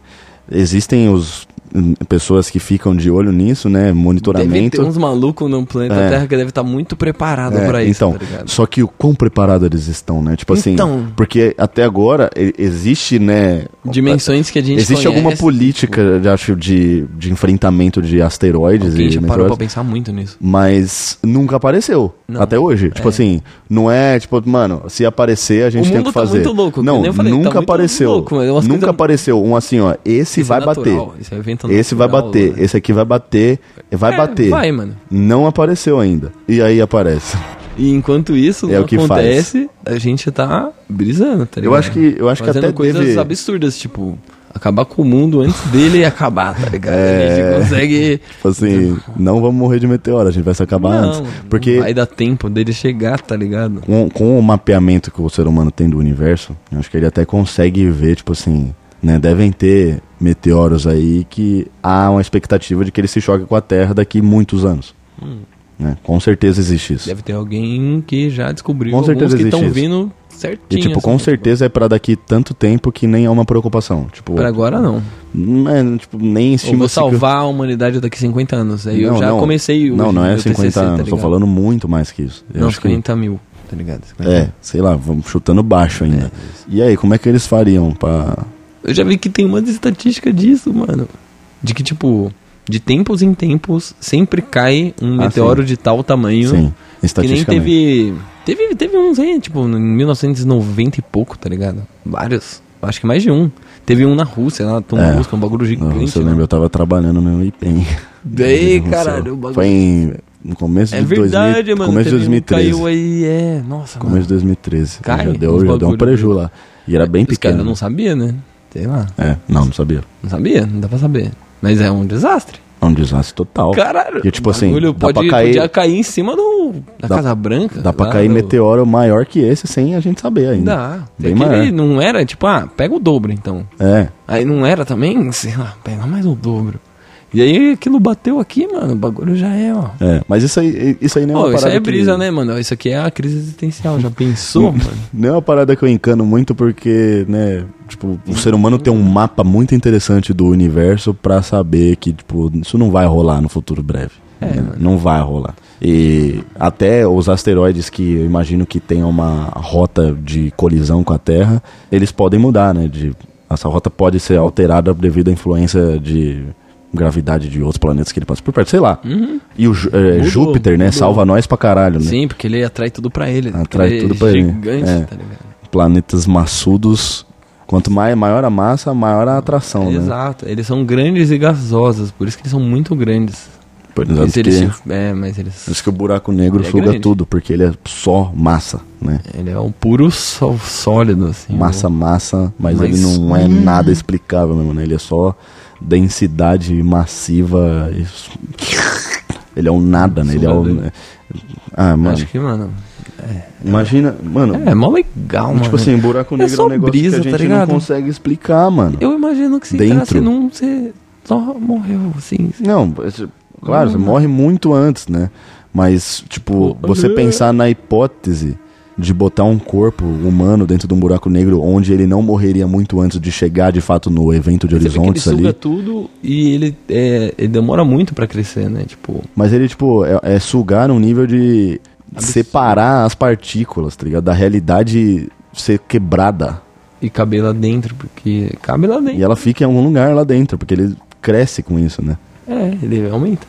existem os pessoas que ficam de olho nisso, né? Deve Monitoramento. ter uns malucos no planeta É. Terra que deve estar muito preparado É, pra isso, então, tá só que o quão preparado eles estão, né? Tipo assim, Então. porque até agora existe, né? Dimensões que a gente Existe conhece, alguma política, eu acho, de, de enfrentamento de asteroides Alguém e já parou pra pensar muito nisso. mas nunca apareceu. Não. Até hoje. Tipo É. assim, não é tipo, mano, se aparecer a gente tem que tá fazer. muito louco, não, falei, tá nunca muito apareceu. louco, mas é nunca coisas- apareceu um assim, ó, esse Isso vai é natural, bater. Isso é evento Esse vai bater, né? esse aqui vai bater, vai É, bater. Vai, mano. Não apareceu ainda. E aí aparece. E enquanto isso É que acontece, a gente tá brisando, tá ligado? Eu acho que eu acho que Fazendo até coisas teve absurdas, tipo, acabar com o mundo antes dele acabar, tá ligado? A É. gente consegue. Tipo assim, não vamos morrer de meteoro, a gente vai se acabar não, antes. Porque vai dar tempo dele chegar, tá ligado? com, com o mapeamento que o ser humano tem do universo, eu acho que ele até consegue ver, tipo assim, né? Devem ter meteoros aí que há uma expectativa de que ele se choque com a Terra daqui muitos anos. Né? Com certeza existe isso. Hum. Deve ter alguém que já descobriu Com certeza que estão vindo certinho. E, tipo, com assim, certeza é pra daqui tanto tempo que nem é uma preocupação. Tipo, Pra agora não. não é, tipo, nem Eu estima vou salvar a humanidade daqui 50 anos. Aí eu Não, já não. comecei o Não, não é meu 50 TCC, tá anos, tô ligado? falando muito mais que isso. Eu Não, acho que- 50 mil, tá ligado? 50 É, sei lá, vamos chutando baixo ainda. e aí, como é que eles fariam pra. Eu já vi que tem uma estatística disso, mano. De que, tipo, de tempos em tempos, sempre cai um Ah, meteoro de tal tamanho. Sim, Que nem estatisticamente. teve. Teve, teve uns aí, tipo, em 1990 e pouco, tá ligado? Vários. Acho que mais de um. Teve um na Rússia, lá, Tunguska, um bagulho gigante. você né? lembra, eu tava trabalhando no IPEM. Daí, caralho, o bagulho- Foi em, no começo É de verdade, 2000, mano. começo de teve um que 2013. Caiu aí, é. Nossa, Começo de mano. 2013. Cai, já deu, já deu um preju lá. E era bem Os caras pequeno. não sabia, né? Sei lá. É, não, não sabia. Não sabia? Não dá pra saber. Mas é um desastre. É um desastre total. Caralho. E, tipo o assim, dá pode, pra cair- podia cair em cima do, da Dá- Casa Branca. Dá pra cair no- meteoro maior que esse sem a gente saber ainda. Dá. Bem maior. não era, tipo, ah, pega o dobro então. É. Aí não era também, sei lá, pega mais o dobro. E aí aquilo bateu aqui, mano, o bagulho já é, ó. É, mas isso aí, isso aí nem é uma Pô, isso parada aí é brisa, que, né, mano? Isso aqui é a crise existencial, já pensou, mano? Não é uma parada que eu encano muito porque, né, tipo, o ser humano tem um mapa muito interessante do universo pra saber que, tipo, isso não vai rolar no futuro breve. É, né? Não vai rolar. E até os asteroides que eu imagino que tenham uma rota de colisão com a Terra, eles podem mudar, né? De, essa rota pode ser alterada devido à influência de gravidade de outros planetas que ele passa por perto, sei lá. E o é, Mudou, Júpiter, né, mudou. salva nós pra caralho, né? Sim, porque ele atrai tudo pra ele. Atrai ele tudo pra é ele. gigante, É. tá ligado? planetas maçudos. Quanto mais, maior a massa, maior a atração, né? Exato, eles são grandes e gasosos, por isso que eles são muito grandes. Por Mas isso, eles que, é, mas eles. por isso que o buraco negro é suga grande. tudo, porque ele é só massa, né? Ele é um puro só- sólido, assim. Massa, massa, mas, Mas- ele não é nada explicável, meu mano. Ele é só densidade massiva. Ele é um nada, né? Ele é um. Ah, mano. Acho que, mano. Imagina, mano. É, mó legal, mano. tipo assim, buraco É negro é, só um negócio brisa, que a tá gente não ligado? consegue explicar, mano. Eu imagino que se Dentro. entrasse num, você só morreu, assim. Não, esse- claro, você morre muito antes, né? Mas, tipo, você é. pensar na hipótese de botar um corpo humano dentro de um buraco negro onde ele não morreria muito antes de chegar de fato no evento de Você vê que ele horizontes suga ali. tudo e ele, é, ele demora muito pra crescer, né? Tipo, Mas ele, tipo, é, é sugar num nível de Absurdo. separar as partículas, tá ligado? Da realidade ser quebrada. e caber lá dentro, porque cabe lá dentro. E ela fica em algum lugar lá dentro, porque ele cresce com isso, né? É, ele aumenta.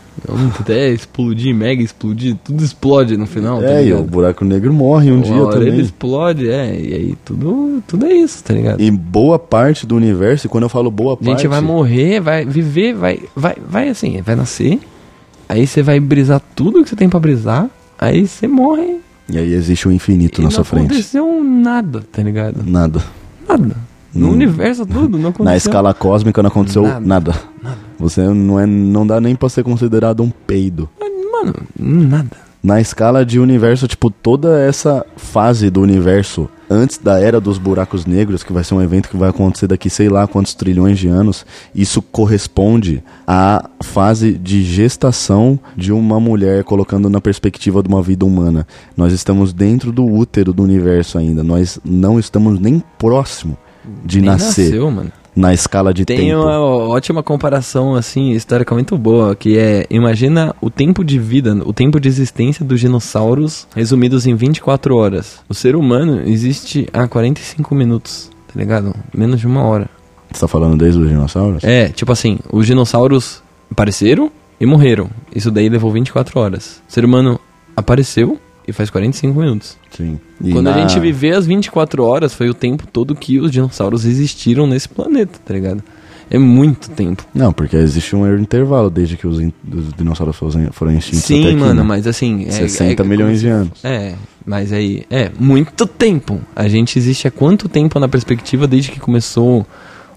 Até explodir, mega explodir, tudo explode no final, tá É, e o buraco negro morre um Uma dia hora ele também. explode, é, e aí tudo, tudo é isso, tá ligado? E boa parte do universo, e quando eu falo boa A parte. gente vai morrer, vai viver, vai, vai, vai assim, vai nascer, aí você vai brisar tudo que você tem pra brisar, aí você morre E aí existe o infinito e na não sua frente. aconteceu nada, tá ligado? Nada. Nada. No Hum. universo tudo, não aconteceu. Na escala cósmica não aconteceu Nada. nada. Você não é, não dá nem pra ser considerado um peido. Mano, nada. Na escala de universo, tipo, toda essa fase do universo antes da era dos buracos negros, que vai ser um evento que vai acontecer daqui sei lá quantos trilhões de anos, isso corresponde à fase de gestação de uma mulher colocando na perspectiva de uma vida humana. Nós estamos dentro do útero do universo ainda, nós não estamos nem próximo de Nem nascer nasceu, mano. Na escala de Tem tempo. uma ótima comparação, assim, histórica muito boa, que é, imagina o tempo de vida, o tempo de existência dos dinossauros resumidos em 24 horas. O ser humano existe há 45 minutos, tá ligado? Menos de uma hora. Você tá falando desde os dinossauros? É, tipo assim, os dinossauros apareceram e morreram. Isso daí levou 24 horas. O ser humano apareceu e faz 45 minutos. Sim. E Quando na- a gente viver as 24 horas, foi o tempo todo que os dinossauros existiram nesse planeta, tá ligado? É muito tempo. Não, porque existe um intervalo desde que os, os dinossauros foram, extintos até Sim, aqui, mano, né? mas assim. É, 60 é- milhões de anos. É, mas aí. É, muito tempo. A gente existe há quanto tempo na perspectiva desde que começou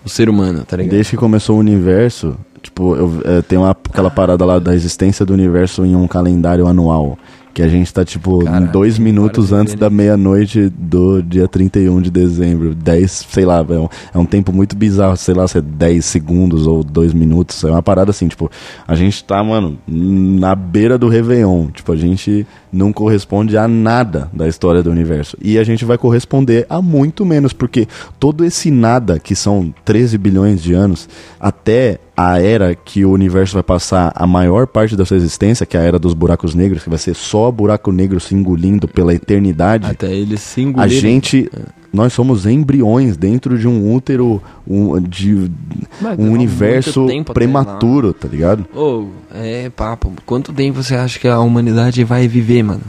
o ser humano, tá ligado? Desde que começou o universo, tipo, eu, é, tem uma, aquela parada lá da existência do universo em um calendário anual. Que a gente tá, tipo, dois minutos antes da meia-noite do dia 31 de dezembro. 10, sei lá, é um, é um tempo muito bizarro, sei lá, se é 10 segundos ou 2 minutos. É uma parada assim, tipo, a gente tá, mano, na beira do Réveillon. Tipo, a gente não corresponde a nada da história do universo. E a gente vai corresponder a muito menos, porque todo esse nada, que são 13 bilhões de anos, até a era que o universo vai passar a maior parte da sua existência, que é a era dos buracos negros, que vai ser só buraco negro se engolindo pela eternidade. Até eles se A engolirem. gente, nós somos embriões dentro de um útero, um, de Vai um universo prematuro, tá ligado? Ô, é papo. Quanto tempo você acha que a humanidade vai viver, mano?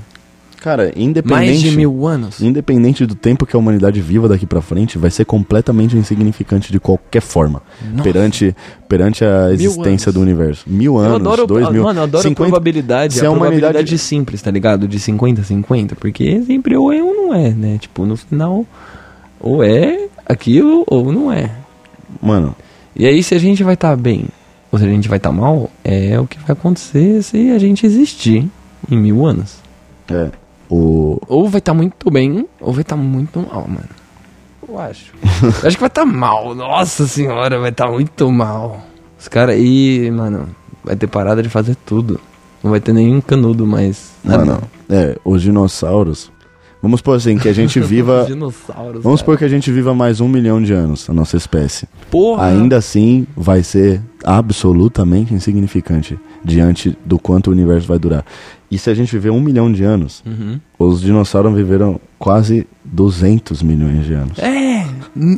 Cara, independente, Mais de mil anos? independente do tempo que a humanidade viva daqui pra frente, vai ser completamente insignificante de qualquer forma Nossa. perante perante a existência do universo. Mil Eu anos, adoro, dois mil, mano, eu adoro 50 a probabilidade, se a a humanidade- probabilidade simples, tá ligado? De 50-50, porque sempre ou é ou não é, né? Tipo, no final, ou é aquilo ou não é. Mano, E aí, se a gente vai estar bem ou se a gente vai estar mal, é o que vai acontecer se a gente existir em mil anos. é, o Ou vai estar muito bem, ou vai estar muito mal, mano. Eu acho. Eu acho que vai estar mal. Nossa senhora, vai estar muito mal. Os caras aí, mano, vai ter parada de fazer tudo. Não vai ter nenhum canudo mais. Nada. mano, é, os dinossauros. Vamos supor assim que a gente viva Os dinossauros. Vamos supor cara. que a gente viva mais um milhão de anos, a nossa espécie. Porra! Ainda assim, vai ser absolutamente insignificante diante do quanto o universo vai durar. E se a gente viver um milhão de anos, Uhum. os dinossauros viveram quase 200 milhões de anos. É,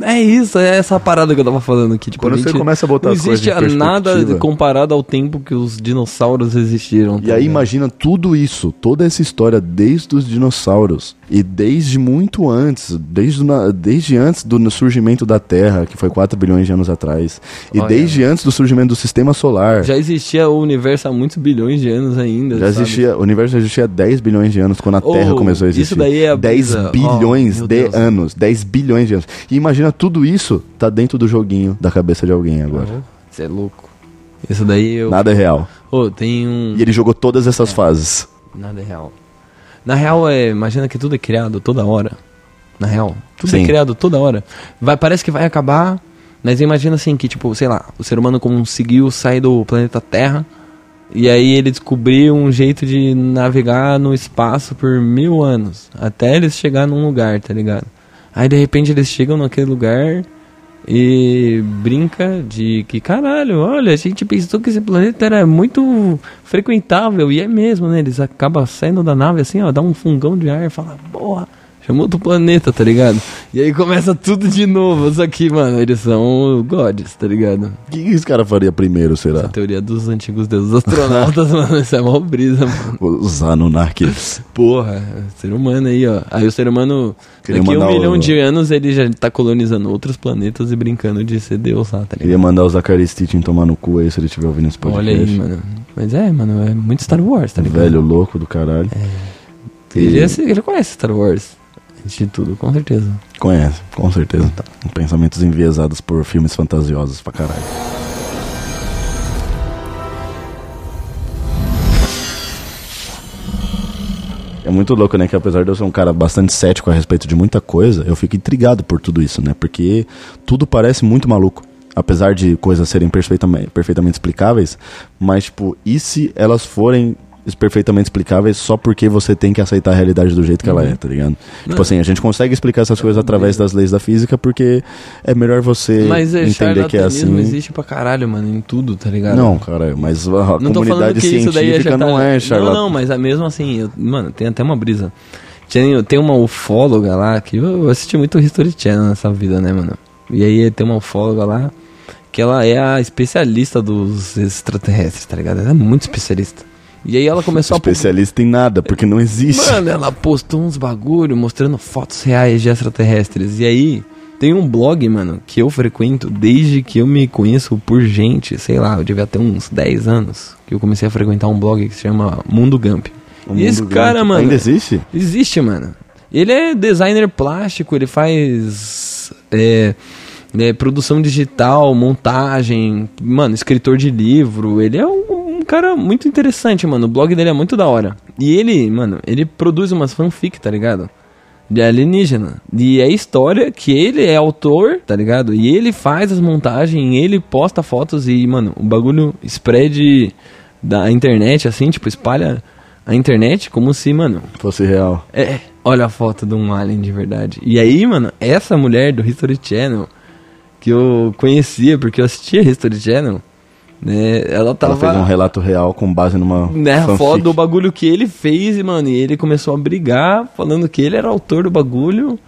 é isso, é essa parada que eu tava falando aqui. Tipo, Quando você começa a botar não as coisas existe nada comparado ao tempo que os dinossauros existiram. E tá aí ligado? imagina tudo isso, toda essa história desde os dinossauros e desde muito antes, desde, desde antes do surgimento da Terra, que foi 4 bilhões de anos atrás, e Olha. desde antes do surgimento do Sistema Solar. Já existia o universo há muitos bilhões de anos ainda. Já sabe? existia, universo já existia há 10 bilhões de anos quando a Oh, Terra começou a existir. isso daí é a 10 brisa. bilhões Oh, de Deus. anos, 10 bilhões de anos. E imagina tudo isso tá dentro do joguinho da cabeça de alguém agora. Você é louco. Isso daí eu. Nada é real. Ô, tem um. E ele jogou todas essas fases. Nada é real. Na real, é. Imagina que tudo é criado toda hora. Na real. Tudo Sim. é criado toda hora. Vai, parece que vai acabar. Mas imagina assim que, tipo, sei lá, o ser humano conseguiu sair do planeta Terra. E aí ele descobriu um jeito de navegar no espaço por mil anos. Até eles chegar num lugar, tá ligado? Aí de repente eles chegam naquele lugar e brinca de que caralho, olha, a gente pensou que esse planeta era muito frequentável e é mesmo, né? Eles acabam saindo da nave assim, ó, dá um fungão de ar e fala, porra, Chama outro planeta, tá ligado? E aí começa tudo de novo. Só que, mano, eles são gods, tá ligado? O que, que esse cara faria primeiro, será? A teoria dos antigos deuses astronautas, mano, isso é mó brisa, mano. Os Anunnakis. Porra, ser humano aí, ó. Aí o ser humano, Queria daqui a um mandar o- milhão de anos, ele já tá colonizando outros planetas e brincando de ser Deus lá, tá Queria ligado? mandar o Zachary Stitching tomar no cu aí se ele estiver ouvindo esse podcast. Olha aí, mano. Mas é, mano, é muito Star Wars, tá ligado? Velho louco do caralho. Ele, já, ele conhece Star Wars. De tudo, com certeza. Conhece, com certeza. Pensamentos enviesados por filmes fantasiosos pra caralho. É muito louco, né? Que apesar de eu ser um cara bastante cético a respeito de muita coisa, eu fico intrigado por tudo isso, né? Porque tudo parece muito maluco. Apesar de coisas serem perfeitamente, perfeitamente explicáveis, mas, tipo, e se elas forem perfeitamente explicáveis só porque você tem que aceitar a realidade do jeito que ela é, tá ligado? Tipo assim, a gente consegue explicar essas coisas através das leis da física porque é melhor você Mas é, entender que é assim. existe pra caralho, mano, em tudo, tá ligado? Não, cara, mas a Não tô falando comunidade que isso daí é científica não é charlatão. Não, não, mas é mesmo assim, eu- mano, tem até uma brisa. Tem, tem uma ufóloga lá, que eu eu assisti muito History Channel nessa vida, né, mano? E aí tem uma ufóloga lá, que ela é a especialista dos extraterrestres, tá ligado? Ela é muito especialista. E aí ela começou a... Especialista em nada, porque não existe. Mano, ela postou uns bagulho mostrando fotos reais de extraterrestres. E aí, tem um blog, mano, que eu frequento desde que eu me conheço por gente, sei lá, eu devia ter uns 10 anos, que eu comecei a frequentar um blog que se chama Mundo Gump. O e esse mundo cara, mano. Ainda existe? Existe, mano. Ele é designer plástico, ele faz é, é, produção digital, montagem, mano, escritor de livro. Ele é um cara muito interessante, mano. O blog dele é muito da hora. E ele, mano, ele produz umas fanfic, tá ligado? De alienígena. E é história que ele é autor, tá ligado? E ele faz as montagens, ele posta fotos e, mano, o bagulho spread da internet, assim, tipo, espalha a internet como se, mano, Fosse real. é, olha a foto de um alien de verdade. E aí, mano, essa mulher do History Channel, que eu conhecia porque eu assistia History Channel, né, ela tava... Ela fez um relato real com base numa né, fanfic. foto do bagulho que ele fez, e, mano, e ele começou a brigar, falando que ele era autor do bagulho.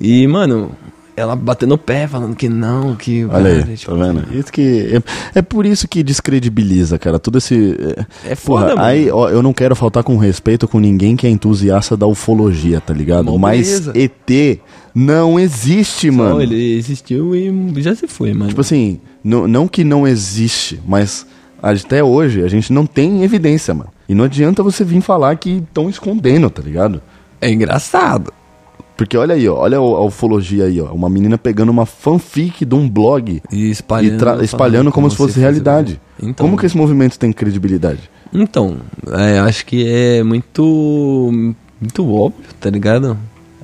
E, mano, ela batendo o pé, falando que não, que... Olha aí, cara, tipo, tá vendo? Isso que é, é por isso que descredibiliza, cara. Tudo esse É foda, mano. Aí, ó, eu não quero faltar com respeito com ninguém que é entusiasta da ufologia, tá ligado? Mó Mas. ET não existe, Só mano. ele existiu e já se foi, mano. Tipo assim, não, não que não existe, mas até hoje a gente não tem evidência, mano. E não adianta você vir falar que estão escondendo, tá ligado? É engraçado. Porque olha aí, ó, olha a ufologia aí, ó. Uma menina pegando uma fanfic de um blog E e espalhando, falando espalhando como se fosse fosse realidade. Então, Como que esse movimento tem credibilidade? Então, é, acho que é muito muito óbvio, tá ligado?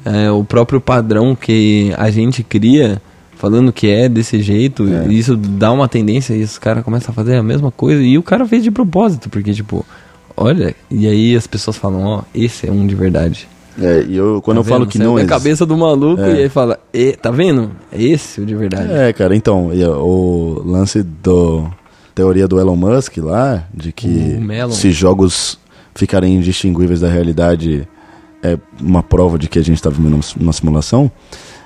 É, o próprio padrão que a gente cria, falando que é desse jeito, É. isso dá uma tendência e os caras começam a fazer a mesma coisa, e o cara fez de propósito, porque tipo, olha, e aí as pessoas falam, ó, esse é um de verdade. É, e eu, quando Tá eu falo que Sai não da existe. cabeça do maluco É. e aí fala, e, tá vendo? É esse o de verdade. É, cara, então, o lance do teoria do Elon Musk lá, de que se jogos ficarem indistinguíveis da realidade é uma prova de que a gente está vivendo uma simulação.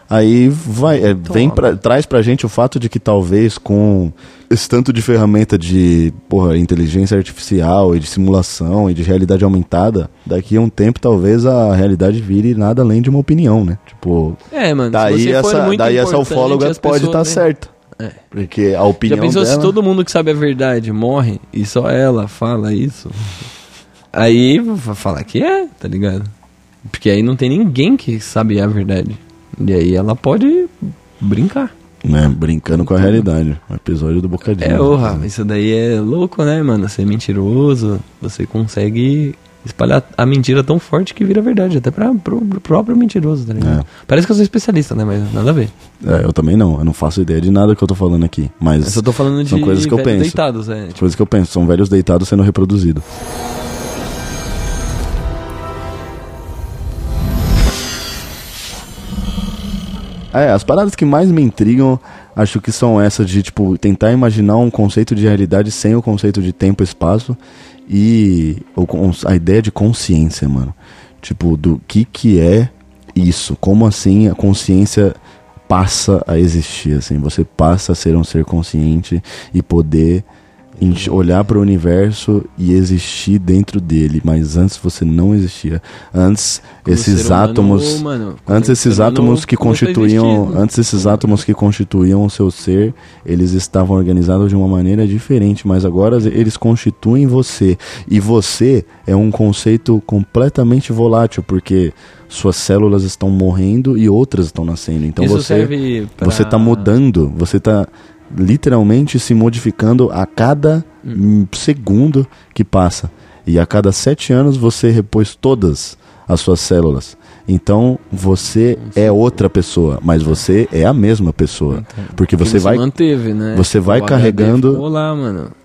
Aí vai, é, vem pra, traz pra gente o fato de que talvez com esse tanto de ferramenta de porra, inteligência artificial e de simulação e de realidade aumentada, daqui a um tempo talvez a realidade vire nada além de uma opinião, né? Tipo, É, mano, daí essa, muito daí essa ufóloga pode estar né? certa. É. Porque a opinião Já pensou dela... se todo mundo que sabe a verdade morre e só ela fala isso? Aí vai falar que é, tá ligado? Porque aí não tem ninguém que sabe a verdade. E aí ela pode brincar. né, brincando com a realidade. O episódio do Bocadinho. É, orra, isso daí é louco, né, mano? Ser mentiroso, você consegue espalhar a mentira tão forte que vira verdade, até pra, pro, pro próprio mentiroso, tá ligado? É. Parece que eu sou especialista, né? Mas nada a ver. É, eu também não. Eu não faço ideia de nada que eu tô falando aqui. Mas Eu só tô falando de são coisas que eu penso. deitados, é. coisas que eu penso. São velhos deitados sendo reproduzidos. É, as paradas que mais me intrigam, acho que são essas de, tipo, tentar imaginar um conceito de realidade sem o conceito de tempo e espaço e a ideia de consciência, mano. Tipo, do que que é isso. Como assim a consciência passa a existir, assim, você passa a ser um ser consciente e poder olhar para o universo e existir dentro dele, mas antes você não existia. Antes Como esses humano, átomos, antes esses átomos que a constituíam, antes esses átomos que constituíam o seu ser, eles estavam organizados de uma maneira diferente, mas agora eles constituem você. E você é um conceito completamente volátil, porque suas células estão morrendo e outras estão nascendo. Então Isso você você está mudando, você está literalmente se modificando a cada hum, segundo que passa. E a cada sete anos você repôs todas as suas células. Então você é outra pessoa, mas você é a mesma pessoa. Porque Que você vai, manteve, né? você vai O carregando- lá,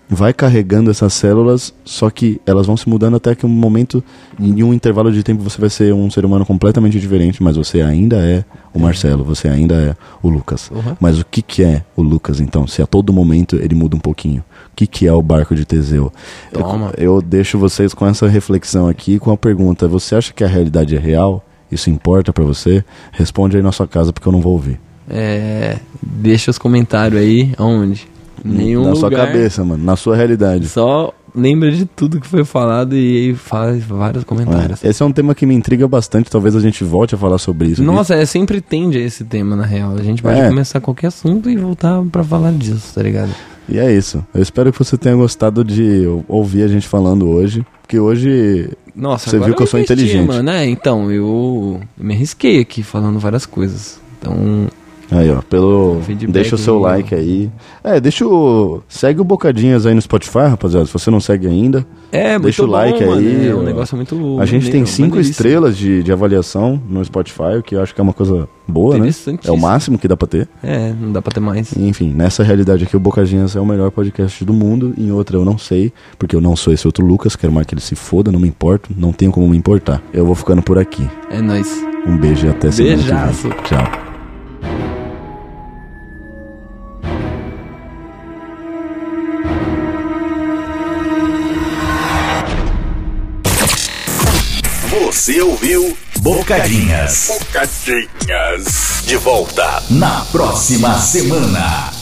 vai carregando essas células, só que elas vão se mudando até que um momento, em um intervalo de tempo, você vai ser um ser humano completamente diferente, mas você ainda é o Marcelo, você ainda é o Lucas. Uhum. Mas o que, que é o Lucas, então? Se a todo momento ele muda um pouquinho. O que, que é o barco de Teseu? Eu- Toma. Eu, deixo vocês com essa reflexão aqui, com a pergunta: você acha que a realidade é real? Isso importa pra você? Responde aí na sua casa, porque eu não vou ouvir. É, deixa os comentários aí, aonde? Nenhum na sua lugar. cabeça, mano, na sua realidade. Só lembra de tudo que foi falado e faz vários comentários. É, Esse é um tema que me intriga bastante, talvez a gente volte a falar sobre isso. aqui. Nossa, é, sempre tende a esse tema, na real. A gente pode É. começar qualquer assunto e voltar pra falar disso, tá ligado? E é isso. Eu espero que você tenha gostado de ou- ouvir a gente falando hoje. Porque hoje. Nossa, Você viu que eu sou investi, inteligente. Mano, é, então, eu me arrisquei aqui falando várias coisas. Então, Aí, ó, pelo. Feedback Deixa o seu like aí. É, deixa o. Segue o Bocadinhas aí no Spotify, rapaziada. Se você não segue ainda. é Deixa o like bom, aí, É um negócio muito A gente tem maneiro, cinco estrelas de, de avaliação no Spotify, o que eu acho que é uma coisa boa, né? É o máximo que dá pra ter. É, não dá pra ter mais. Enfim, nessa realidade aqui, o Bocadinhas é o melhor podcast do mundo. Em outra eu não sei, porque eu não sou esse outro Lucas. Quero mais que ele se foda, não me importo. Não tenho como me importar. Eu vou ficando por aqui. É nóis. Um beijo e até semana que vem. Tchau. Você ouviu Bocadinhas. Bocadinhas. De volta na próxima semana.